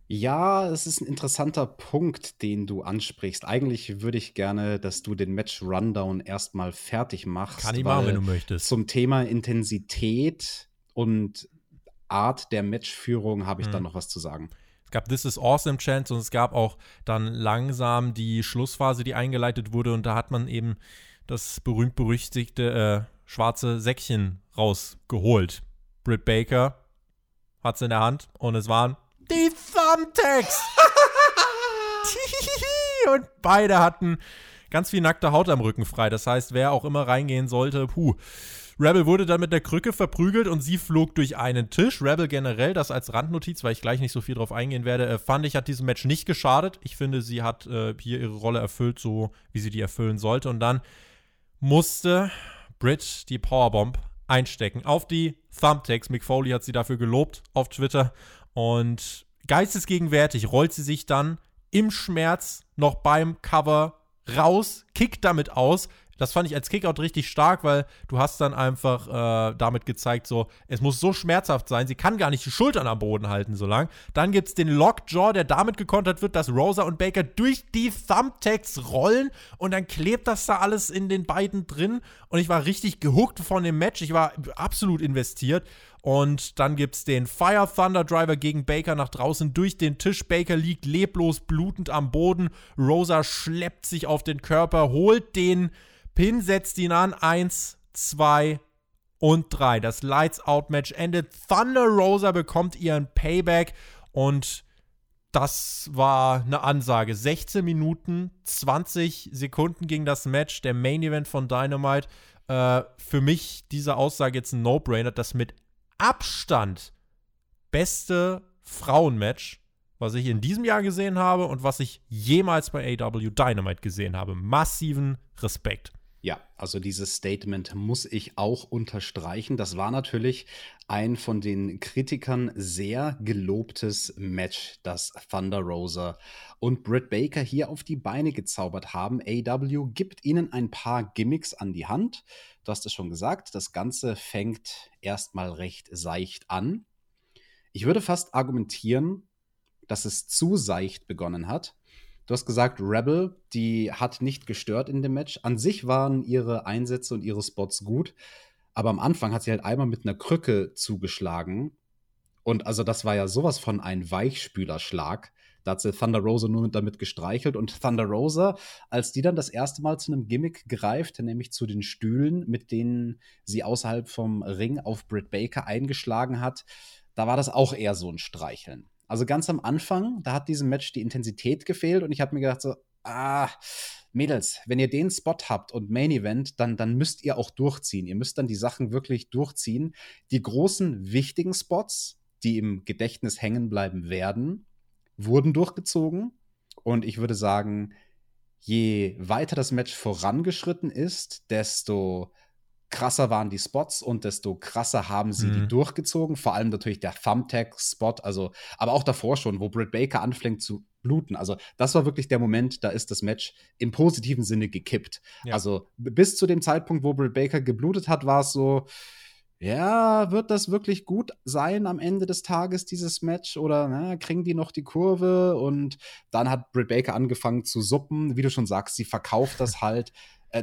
B: Ja, es ist ein interessanter Punkt, den du ansprichst. Eigentlich würde ich gerne, dass du den Match-Rundown erstmal fertig machst.
A: Kann ich machen, wenn du möchtest.
B: Zum Thema Intensität und Art der Matchführung habe ich hm. dann noch was zu sagen.
A: Es gab This is Awesome Chance und es gab auch dann langsam die Schlussphase, die eingeleitet wurde und da hat man eben das berühmt-berüchtigte äh, schwarze Säckchen rausgeholt. Britt Baker hat es in der Hand und es waren die Thumbtacks. und beide hatten ganz viel nackte Haut am Rücken frei. Das heißt, wer auch immer reingehen sollte, puh. Rebel wurde dann mit der Krücke verprügelt und sie flog durch einen Tisch. Rebel generell, das als Randnotiz, weil ich gleich nicht so viel drauf eingehen werde, äh, fand ich, hat diesem Match nicht geschadet. Ich finde, sie hat äh, hier ihre Rolle erfüllt, so wie sie die erfüllen sollte. Und dann musste Britt die Powerbomb einstecken auf die Thumbtacks. Mick Foley hat sie dafür gelobt auf Twitter. Und geistesgegenwärtig rollt sie sich dann im Schmerz noch beim Cover raus, kickt damit aus, das fand ich als Kickout richtig stark, weil du hast dann einfach äh, damit gezeigt, so, es muss so schmerzhaft sein, sie kann gar nicht die Schultern am Boden halten so lang. Dann gibt es den Lockjaw, der damit gekontert wird, dass Rosa und Baker durch die Thumbtacks rollen und dann klebt das da alles in den beiden drin und ich war richtig gehuckt von dem Match, ich war absolut investiert und dann gibt es den Fire Thunder Driver gegen Baker nach draußen durch den Tisch. Baker liegt leblos blutend am Boden. Rosa schleppt sich auf den Körper, holt den Pin setzt ihn an. Eins, zwei und drei. Das Lights Out Match endet. Thunder Rosa bekommt ihren Payback und das war eine Ansage. 16 Minuten, 20 Sekunden ging das Match, der Main Event von Dynamite. Äh, für mich diese Aussage jetzt ein No-Brainer. Das mit Abstand beste Frauenmatch, was ich in diesem Jahr gesehen habe und was ich jemals bei AW Dynamite gesehen habe. Massiven Respekt.
B: Ja, also dieses Statement muss ich auch unterstreichen. Das war natürlich ein von den Kritikern sehr gelobtes Match, das Thunder Rosa und Britt Baker hier auf die Beine gezaubert haben. AW gibt ihnen ein paar Gimmicks an die Hand. Du hast es schon gesagt, das Ganze fängt erstmal recht seicht an. Ich würde fast argumentieren, dass es zu seicht begonnen hat. Du hast gesagt, Rebel, die hat nicht gestört in dem Match. An sich waren ihre Einsätze und ihre Spots gut, aber am Anfang hat sie halt einmal mit einer Krücke zugeschlagen. Und also das war ja sowas von ein Weichspülerschlag. Da hat sie Thunder Rosa nur damit gestreichelt. Und Thunder Rosa, als die dann das erste Mal zu einem Gimmick greift, nämlich zu den Stühlen, mit denen sie außerhalb vom Ring auf Britt Baker eingeschlagen hat, da war das auch eher so ein Streicheln. Also ganz am Anfang, da hat diesem Match die Intensität gefehlt und ich habe mir gedacht so, ah, Mädels, wenn ihr den Spot habt und Main Event, dann, dann müsst ihr auch durchziehen. Ihr müsst dann die Sachen wirklich durchziehen. Die großen, wichtigen Spots, die im Gedächtnis hängen bleiben werden, wurden durchgezogen. Und ich würde sagen, je weiter das Match vorangeschritten ist, desto krasser waren die Spots und desto krasser haben sie mhm. die durchgezogen. Vor allem natürlich der Thumbtack-Spot, also, aber auch davor schon, wo Britt Baker anfängt zu bluten. Also, das war wirklich der Moment, da ist das Match im positiven Sinne gekippt. Ja. Also, bis zu dem Zeitpunkt, wo Britt Baker geblutet hat, war es so, ja, wird das wirklich gut sein am Ende des Tages, dieses Match? Oder na, kriegen die noch die Kurve? Und dann hat Britt Baker angefangen zu suppen. Wie du schon sagst, sie verkauft das halt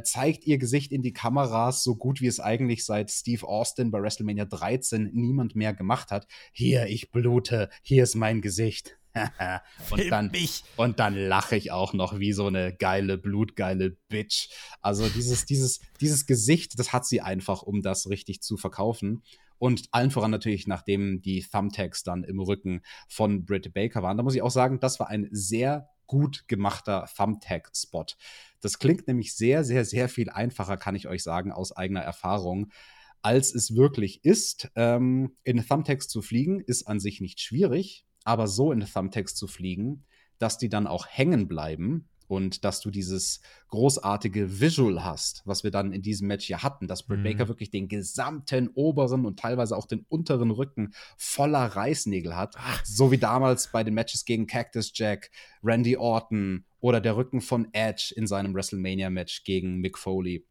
B: zeigt ihr Gesicht in die Kameras so gut, wie es eigentlich seit Steve Austin bei WrestleMania 13 niemand mehr gemacht hat. Hier, ich blute, hier ist mein Gesicht. und, dann, und dann lache ich auch noch wie so eine geile, blutgeile Bitch. Also dieses, dieses, dieses Gesicht, das hat sie einfach, um das richtig zu verkaufen. Und allen voran natürlich, nachdem die Thumbtacks dann im Rücken von Britt Baker waren. Da muss ich auch sagen, das war ein sehr gut gemachter Thumbtack-Spot. Das klingt nämlich sehr, sehr, sehr viel einfacher, kann ich euch sagen, aus eigener Erfahrung als es wirklich ist. Ähm, in Thumbtacks zu fliegen ist an sich nicht schwierig, aber so in Thumbtacks zu fliegen, dass die dann auch hängen bleiben und dass du dieses großartige Visual hast, was wir dann in diesem Match ja hatten, dass Britt mhm. Baker wirklich den gesamten oberen und teilweise auch den unteren Rücken voller Reißnägel hat, Ach. so wie damals bei den Matches gegen Cactus Jack, Randy Orton oder der Rücken von Edge in seinem WrestleMania Match gegen Mick Foley.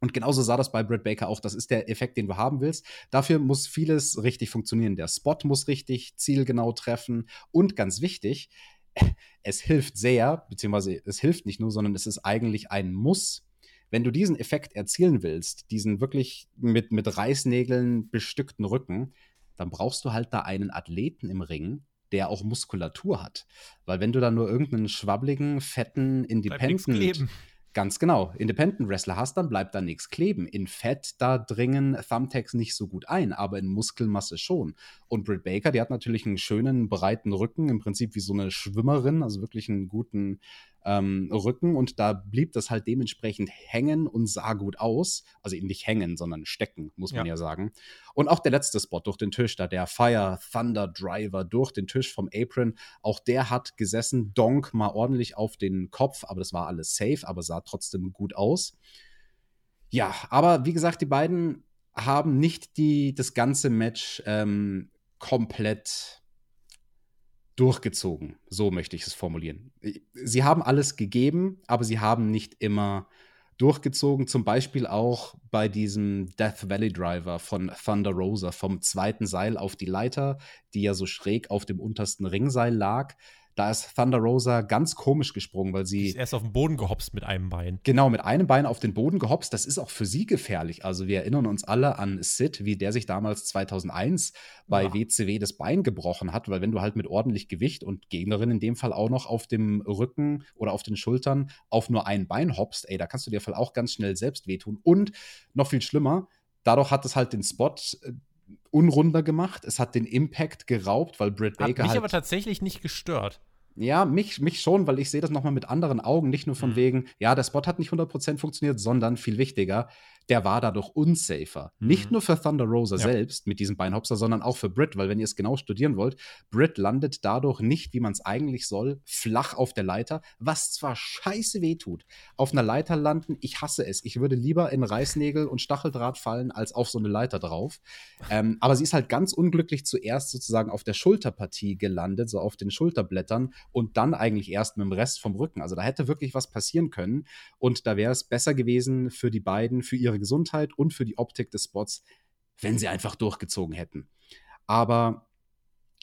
B: Und genauso sah das bei Britt Baker auch. Das ist der Effekt, den du haben willst. Dafür muss vieles richtig funktionieren. Der Spot muss richtig zielgenau treffen. Und ganz wichtig, es hilft sehr, beziehungsweise es hilft nicht nur, sondern es ist eigentlich ein Muss. Wenn du diesen Effekt erzielen willst, diesen wirklich mit, mit Reißnägeln bestückten Rücken, dann brauchst du halt da einen Athleten im Ring, der auch Muskulatur hat. Weil wenn du da nur irgendeinen schwabbligen, fetten Independent Ganz genau. Independent Wrestler hast, dann bleibt da nichts kleben. In Fett, da dringen Thumbtacks nicht so gut ein, aber in Muskelmasse schon. Und Britt Baker, die hat natürlich einen schönen, breiten Rücken, im Prinzip wie so eine Schwimmerin, also wirklich einen guten ähm, Rücken und da blieb das halt dementsprechend hängen und sah gut aus. Also nicht hängen, sondern stecken, muss man ja, ja sagen. Und auch der letzte Spot durch den Tisch, da der Fire Thunder Driver durch den Tisch vom Apron, auch der hat gesessen, Donk mal ordentlich auf den Kopf, aber das war alles safe, aber sah trotzdem gut aus. Ja, aber wie gesagt, die beiden haben nicht die, das ganze Match ähm, komplett durchgezogen. So möchte ich es formulieren. Sie haben alles gegeben, aber sie haben nicht immer durchgezogen. Zum Beispiel auch bei diesem Death Valley Driver von Thunder Rosa vom zweiten Seil auf die Leiter, die ja so schräg auf dem untersten Ringseil lag. Da ist Thunder Rosa ganz komisch gesprungen, weil sie.
A: ist erst auf den Boden gehopst mit einem Bein.
B: Genau, mit einem Bein auf den Boden gehopst. Das ist auch für sie gefährlich. Also, wir erinnern uns alle an Sid, wie der sich damals 2001 bei ja. WCW das Bein gebrochen hat, weil wenn du halt mit ordentlich Gewicht und Gegnerin in dem Fall auch noch auf dem Rücken oder auf den Schultern auf nur ein Bein hoppst, ey, da kannst du dir Fall auch ganz schnell selbst wehtun. Und noch viel schlimmer, dadurch hat es halt den Spot äh, unrunder gemacht. Es hat den Impact geraubt, weil Britt Baker. Hat
A: mich
B: halt
A: aber tatsächlich nicht gestört.
B: Ja, mich, mich schon, weil ich sehe das nochmal mit anderen Augen. Nicht nur von mhm. wegen, ja, der Spot hat nicht 100% funktioniert, sondern viel wichtiger, der war dadurch unsafer. Mhm. Nicht nur für Thunder Rosa ja. selbst mit diesem Beinhopser, sondern auch für Britt, weil wenn ihr es genau studieren wollt, Britt landet dadurch nicht, wie man es eigentlich soll, flach auf der Leiter, was zwar scheiße weh tut. Auf einer Leiter landen, ich hasse es. Ich würde lieber in Reißnägel und Stacheldraht fallen, als auf so eine Leiter drauf. Ähm, aber sie ist halt ganz unglücklich zuerst sozusagen auf der Schulterpartie gelandet, so auf den Schulterblättern und dann eigentlich erst mit dem Rest vom Rücken. Also da hätte wirklich was passieren können und da wäre es besser gewesen für die beiden, für ihre ihre Gesundheit und für die Optik des Spots, wenn sie einfach durchgezogen hätten. Aber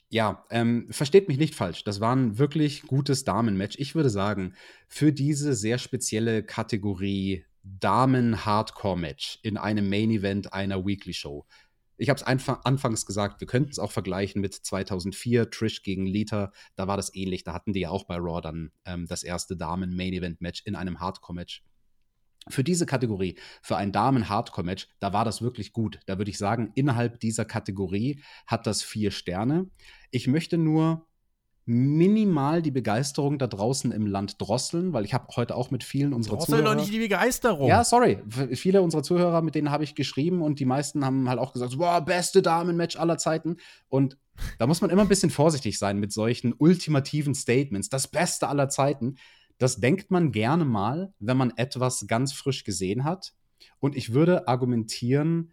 B: ja, ähm, versteht mich nicht falsch. Das war ein wirklich gutes Damenmatch. Ich würde sagen, für diese sehr spezielle Kategorie Damen-Hardcore-Match in einem Main-Event einer Weekly-Show. Ich habe es anfangs gesagt, wir könnten es auch vergleichen mit 2004, Trish gegen Lita. Da war das ähnlich. Da hatten die ja auch bei Raw dann ähm, das erste Damen-Main-Event-Match in einem Hardcore-Match für diese Kategorie, für ein Damen-Hardcore-Match, da war das wirklich gut. Da würde ich sagen, innerhalb dieser Kategorie hat das vier Sterne. Ich möchte nur minimal die Begeisterung da draußen im Land drosseln, weil ich habe heute auch mit vielen unserer
A: Drossel Zuhörer. doch nicht die Begeisterung.
B: Ja, sorry. Viele unserer Zuhörer, mit denen habe ich geschrieben und die meisten haben halt auch gesagt, wow, beste Damen-Match aller Zeiten. Und da muss man immer ein bisschen vorsichtig sein mit solchen ultimativen Statements. Das Beste aller Zeiten. Das denkt man gerne mal, wenn man etwas ganz frisch gesehen hat. Und ich würde argumentieren,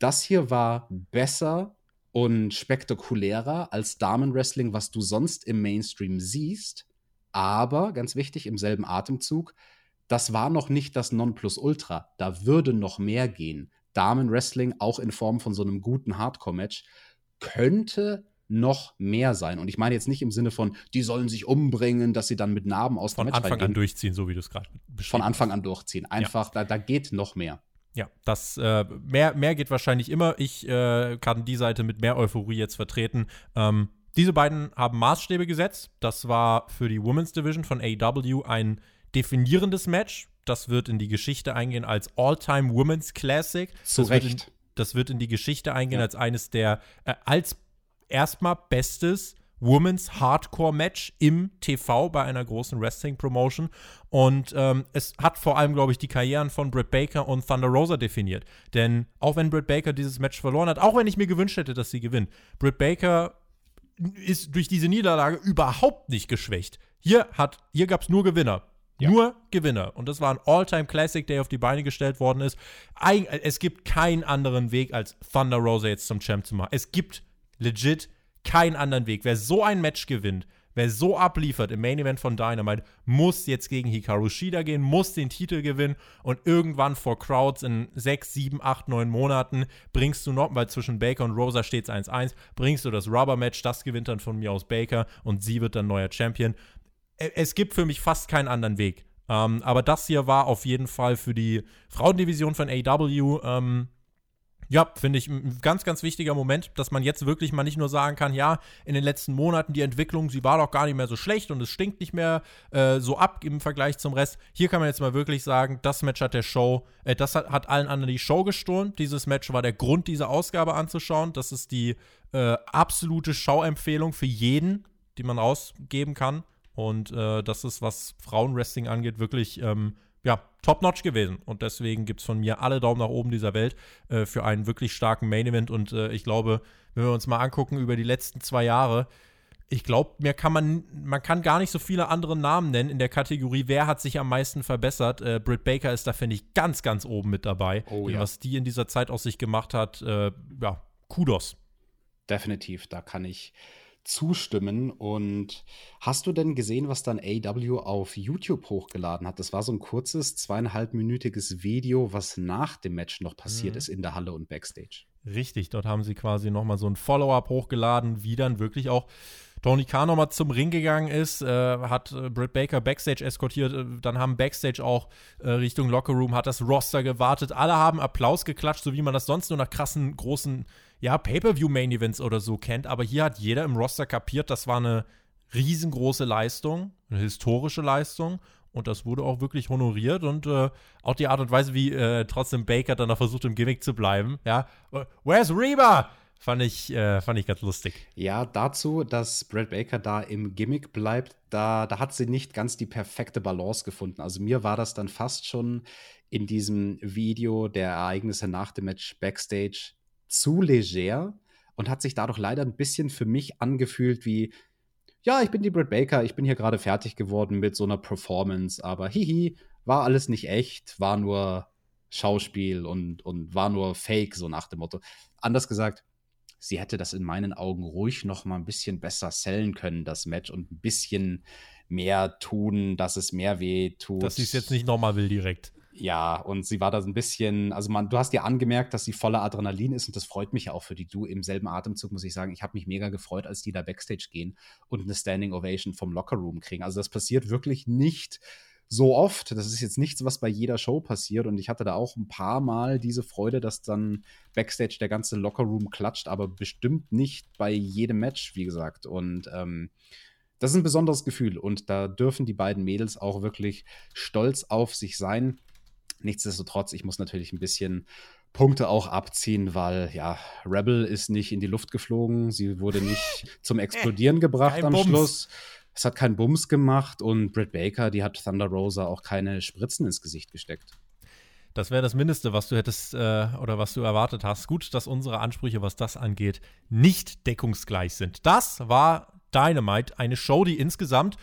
B: das hier war besser und spektakulärer als Damenwrestling, was du sonst im Mainstream siehst. Aber, ganz wichtig, im selben Atemzug, das war noch nicht das Nonplusultra. Da würde noch mehr gehen. Damenwrestling, auch in Form von so einem guten Hardcore-Match, könnte noch mehr sein. Und ich meine jetzt nicht im Sinne von, die sollen sich umbringen, dass sie dann mit Narben aus
A: Von Anfang an durchziehen, so wie du es gerade
B: beschrieben Von Anfang an durchziehen. Einfach, ja. da, da geht noch mehr.
A: Ja, das äh, mehr, mehr geht wahrscheinlich immer. Ich äh, kann die Seite mit mehr Euphorie jetzt vertreten. Ähm, diese beiden haben Maßstäbe gesetzt. Das war für die Women's Division von AW ein definierendes Match. Das wird in die Geschichte eingehen als All-Time Women's Classic.
B: Zu
A: das
B: Recht.
A: Wird in, das wird in die Geschichte eingehen ja. als eines der, äh, als erstmal bestes Women's Hardcore Match im TV bei einer großen Wrestling Promotion. Und ähm, es hat vor allem, glaube ich, die Karrieren von Britt Baker und Thunder Rosa definiert. Denn auch wenn Britt Baker dieses Match verloren hat, auch wenn ich mir gewünscht hätte, dass sie gewinnt, Britt Baker ist durch diese Niederlage überhaupt nicht geschwächt. Hier, hier gab es nur Gewinner. Ja. Nur Gewinner. Und das war ein All-Time-Classic, der auf die Beine gestellt worden ist. Ein, es gibt keinen anderen Weg, als Thunder Rosa jetzt zum Champ zu machen. Es gibt legit keinen anderen Weg. Wer so ein Match gewinnt, wer so abliefert im Main Event von Dynamite, muss jetzt gegen Hikaru Shida gehen, muss den Titel gewinnen und irgendwann vor Crowds in sechs, sieben, acht, neun Monaten bringst du noch, weil zwischen Baker und Rosa steht es 1-1, bringst du das Rubber-Match, das gewinnt dann von mir aus Baker und sie wird dann neuer Champion es gibt für mich fast keinen anderen Weg. Ähm, aber das hier war auf jeden Fall für die Frauendivision von AW, ähm, ja, finde ich ein ganz, ganz wichtiger Moment, dass man jetzt wirklich mal nicht nur sagen kann, ja, in den letzten Monaten die Entwicklung, sie war doch gar nicht mehr so schlecht und es stinkt nicht mehr äh, so ab im Vergleich zum Rest. Hier kann man jetzt mal wirklich sagen, das Match hat der Show, äh, das hat, hat, allen anderen die Show gestohlen. Dieses Match war der Grund, diese Ausgabe anzuschauen. Das ist die äh, absolute Schauempfehlung für jeden, die man rausgeben kann. Und äh, das ist, was Frauenwrestling angeht, wirklich ähm, ja, top-notch gewesen. Und deswegen gibt es von mir alle Daumen nach oben dieser Welt äh, für einen wirklich starken Main-Event. Und äh, ich glaube, wenn wir uns mal angucken über die letzten zwei Jahre, ich glaube, mir kann man, man kann gar nicht so viele andere Namen nennen in der Kategorie, wer hat sich am meisten verbessert. Äh, Britt Baker ist da, finde ich, ganz, ganz oben mit dabei. Oh, ja. Was die in dieser Zeit aus sich gemacht hat, äh, ja, Kudos.
B: Definitiv, da kann ich zustimmen. Und hast du denn gesehen, was dann AW auf YouTube hochgeladen hat? Das war so ein kurzes, zweieinhalbminütiges Video, was nach dem Match noch passiert mhm. ist in der Halle und Backstage.
A: Richtig, dort haben sie quasi nochmal so ein Follow-up hochgeladen, wie dann wirklich auch Tony Khan nochmal zum Ring gegangen ist, äh, hat äh, Britt Baker Backstage eskortiert, äh, dann haben Backstage auch äh, Richtung Locker Room, hat das Roster gewartet, alle haben Applaus geklatscht, so wie man das sonst nur nach krassen, großen ja, Pay-Per-View-Main-Events oder so kennt, aber hier hat jeder im Roster kapiert, das war eine riesengroße Leistung, eine historische Leistung. Und das wurde auch wirklich honoriert und äh, auch die Art und Weise, wie äh, trotzdem Baker dann noch versucht, im Gimmick zu bleiben, ja, where's Reba? Fand ich, äh, fand ich ganz lustig.
B: Ja, dazu, dass Brad Baker da im Gimmick bleibt, da, da hat sie nicht ganz die perfekte Balance gefunden. Also mir war das dann fast schon in diesem Video der Ereignisse nach dem Match Backstage zu leger und hat sich dadurch leider ein bisschen für mich angefühlt wie, ja, ich bin die Britt Baker, ich bin hier gerade fertig geworden mit so einer Performance, aber hihi, war alles nicht echt, war nur Schauspiel und, und war nur Fake, so nach dem Motto. Anders gesagt, sie hätte das in meinen Augen ruhig noch mal ein bisschen besser sellen können, das Match, und ein bisschen mehr tun, dass es mehr weh tut.
A: Dass sie es jetzt nicht nochmal will direkt.
B: Ja, und sie war da so ein bisschen, also man, du hast dir angemerkt, dass sie voller Adrenalin ist und das freut mich ja auch für die. Du im selben Atemzug muss ich sagen, ich habe mich mega gefreut, als die da Backstage gehen und eine Standing Ovation vom Locker Room kriegen. Also das passiert wirklich nicht so oft. Das ist jetzt nichts, was bei jeder Show passiert und ich hatte da auch ein paar Mal diese Freude, dass dann Backstage der ganze Locker Room klatscht, aber bestimmt nicht bei jedem Match, wie gesagt. Und ähm, das ist ein besonderes Gefühl und da dürfen die beiden Mädels auch wirklich stolz auf sich sein. Nichtsdestotrotz, ich muss natürlich ein bisschen Punkte auch abziehen, weil ja, Rebel ist nicht in die Luft geflogen, sie wurde nicht zum Explodieren gebracht Kein am Bums. Schluss. Es hat keinen Bums gemacht und Britt Baker, die hat Thunder Rosa auch keine Spritzen ins Gesicht gesteckt.
A: Das wäre das Mindeste, was du hättest äh, oder was du erwartet hast. Gut, dass unsere Ansprüche, was das angeht, nicht deckungsgleich sind. Das war Dynamite, eine Show, die insgesamt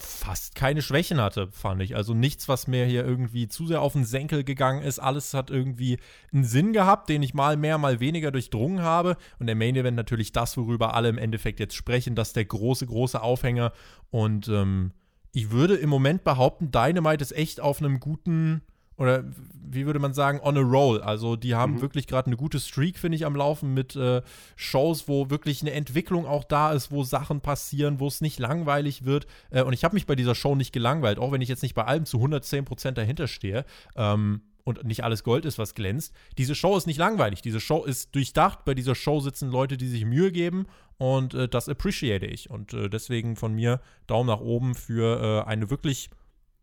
A: fast keine Schwächen hatte, fand ich. Also nichts, was mir hier irgendwie zu sehr auf den Senkel gegangen ist. Alles hat irgendwie einen Sinn gehabt, den ich mal mehr, mal weniger durchdrungen habe. Und der Main Event natürlich das, worüber alle im Endeffekt jetzt sprechen. Das ist der große, große Aufhänger. Und ähm, ich würde im Moment behaupten, Dynamite ist echt auf einem guten oder wie würde man sagen, on a roll. Also die haben mhm. wirklich gerade eine gute Streak, finde ich, am Laufen mit äh, Shows, wo wirklich eine Entwicklung auch da ist, wo Sachen passieren, wo es nicht langweilig wird. Äh, und ich habe mich bei dieser Show nicht gelangweilt, auch wenn ich jetzt nicht bei allem zu 110% dahinter stehe. Ähm, und nicht alles Gold ist, was glänzt. Diese Show ist nicht langweilig. Diese Show ist durchdacht. Bei dieser Show sitzen Leute, die sich Mühe geben und äh, das appreciate ich. Und äh, deswegen von mir Daumen nach oben für äh, eine wirklich,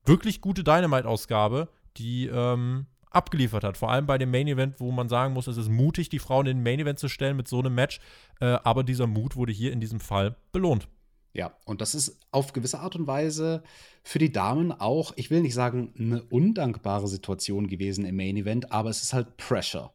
A: wirklich gute Dynamite-Ausgabe, die ähm, abgeliefert hat. Vor allem bei dem Main Event, wo man sagen muss, es ist mutig, die Frauen in den Main Event zu stellen mit so einem Match. Äh, aber dieser Mut wurde hier in diesem Fall belohnt.
B: Ja, und das ist auf gewisse Art und Weise für die Damen auch, ich will nicht sagen, eine undankbare Situation gewesen im Main Event, aber es ist halt Pressure.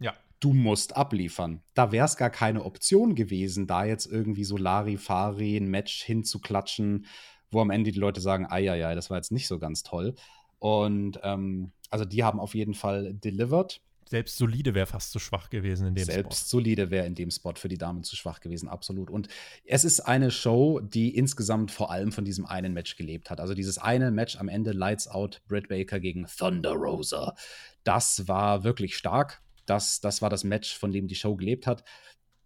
A: Ja.
B: Du musst abliefern. Da wäre es gar keine Option gewesen, da jetzt irgendwie so Larifari ein Match hinzuklatschen, wo am Ende die Leute sagen, ja, das war jetzt nicht so ganz toll. Und ähm, also die haben auf jeden Fall delivered.
A: Selbst solide wäre fast zu schwach gewesen in dem
B: Selbst Spot. solide wäre in dem Spot für die Damen zu schwach gewesen, absolut. Und es ist eine Show, die insgesamt vor allem von diesem einen Match gelebt hat. Also dieses eine Match am Ende, Lights Out, Britt Baker gegen Thunder Rosa, das war wirklich stark. Das, das war das Match, von dem die Show gelebt hat.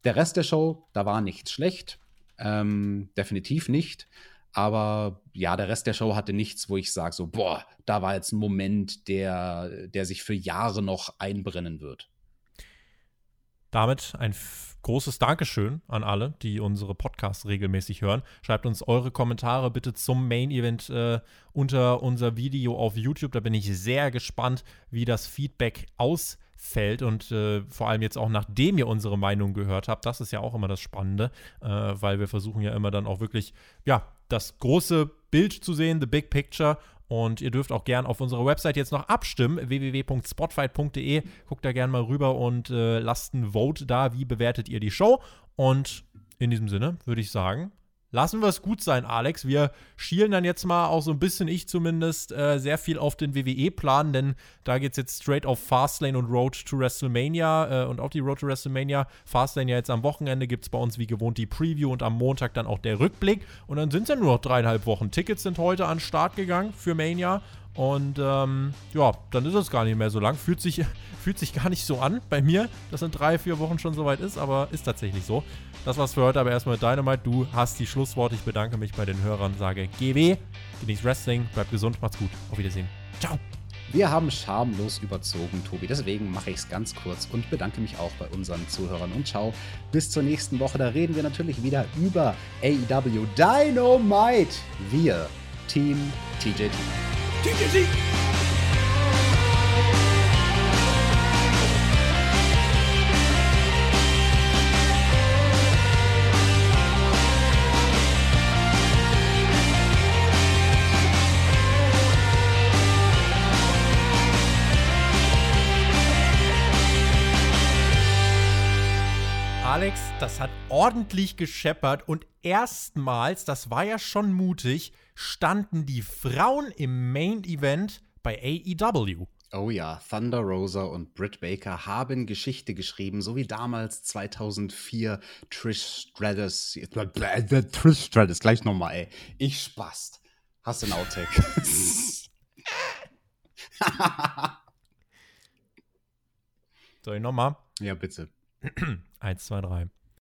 B: Der Rest der Show, da war nichts schlecht. Ähm, definitiv nicht. Aber ja, der Rest der Show hatte nichts, wo ich sage, so, boah, da war jetzt ein Moment, der, der sich für Jahre noch einbrennen wird.
A: Damit ein großes Dankeschön an alle, die unsere Podcasts regelmäßig hören. Schreibt uns eure Kommentare bitte zum Main Event äh, unter unser Video auf YouTube. Da bin ich sehr gespannt, wie das Feedback aussieht fällt und äh, vor allem jetzt auch nachdem ihr unsere Meinung gehört habt, das ist ja auch immer das Spannende, äh, weil wir versuchen ja immer dann auch wirklich, ja, das große Bild zu sehen, the big picture und ihr dürft auch gern auf unserer Website jetzt noch abstimmen, www.spotfight.de. Guckt da gern mal rüber und äh, lasst ein Vote da. Wie bewertet ihr die Show? Und in diesem Sinne würde ich sagen, lassen wir es gut sein, Alex. Wir schielen dann jetzt mal auch so ein bisschen, ich zumindest, äh, sehr viel auf den WWE-Plan, denn da geht es jetzt straight auf Fastlane und Road to WrestleMania äh, und auch die Road to WrestleMania. Fastlane ja jetzt am Wochenende gibt es bei uns wie gewohnt die Preview und am Montag dann auch der Rückblick. Und dann sind es ja nur noch dreieinhalb Wochen. Tickets sind heute an den Start gegangen für Mania. Und ähm, ja, dann ist es gar nicht mehr so lang. Fühlt sich, fühlt sich gar nicht so an bei mir, dass in drei, vier Wochen schon soweit ist, aber ist tatsächlich so. Das war's für heute, aber erstmal Dynamite. Du hast die Schlussworte. Ich bedanke mich bei den Hörern, sage GW, genieß Wrestling, bleib gesund, macht's gut. Auf Wiedersehen. Ciao.
B: Wir haben schamlos überzogen, Tobi. Deswegen mache ich es ganz kurz und bedanke mich auch bei unseren Zuhörern. Und ciao, bis zur nächsten Woche. Da reden wir natürlich wieder über AEW Dynamite. Wir, Team TJT. TJT!
A: Das hat ordentlich gescheppert und erstmals, das war ja schon mutig, standen die Frauen im Main Event bei AEW.
B: Oh ja, Thunder Rosa und Britt Baker haben Geschichte geschrieben, so wie damals 2004 Trish Stratus. Trish Stratus, gleich nochmal, ey. Ich spast. Hast du einen Outtake?
A: Soll ich nochmal?
B: Ja, bitte.
A: Eins, zwei, drei.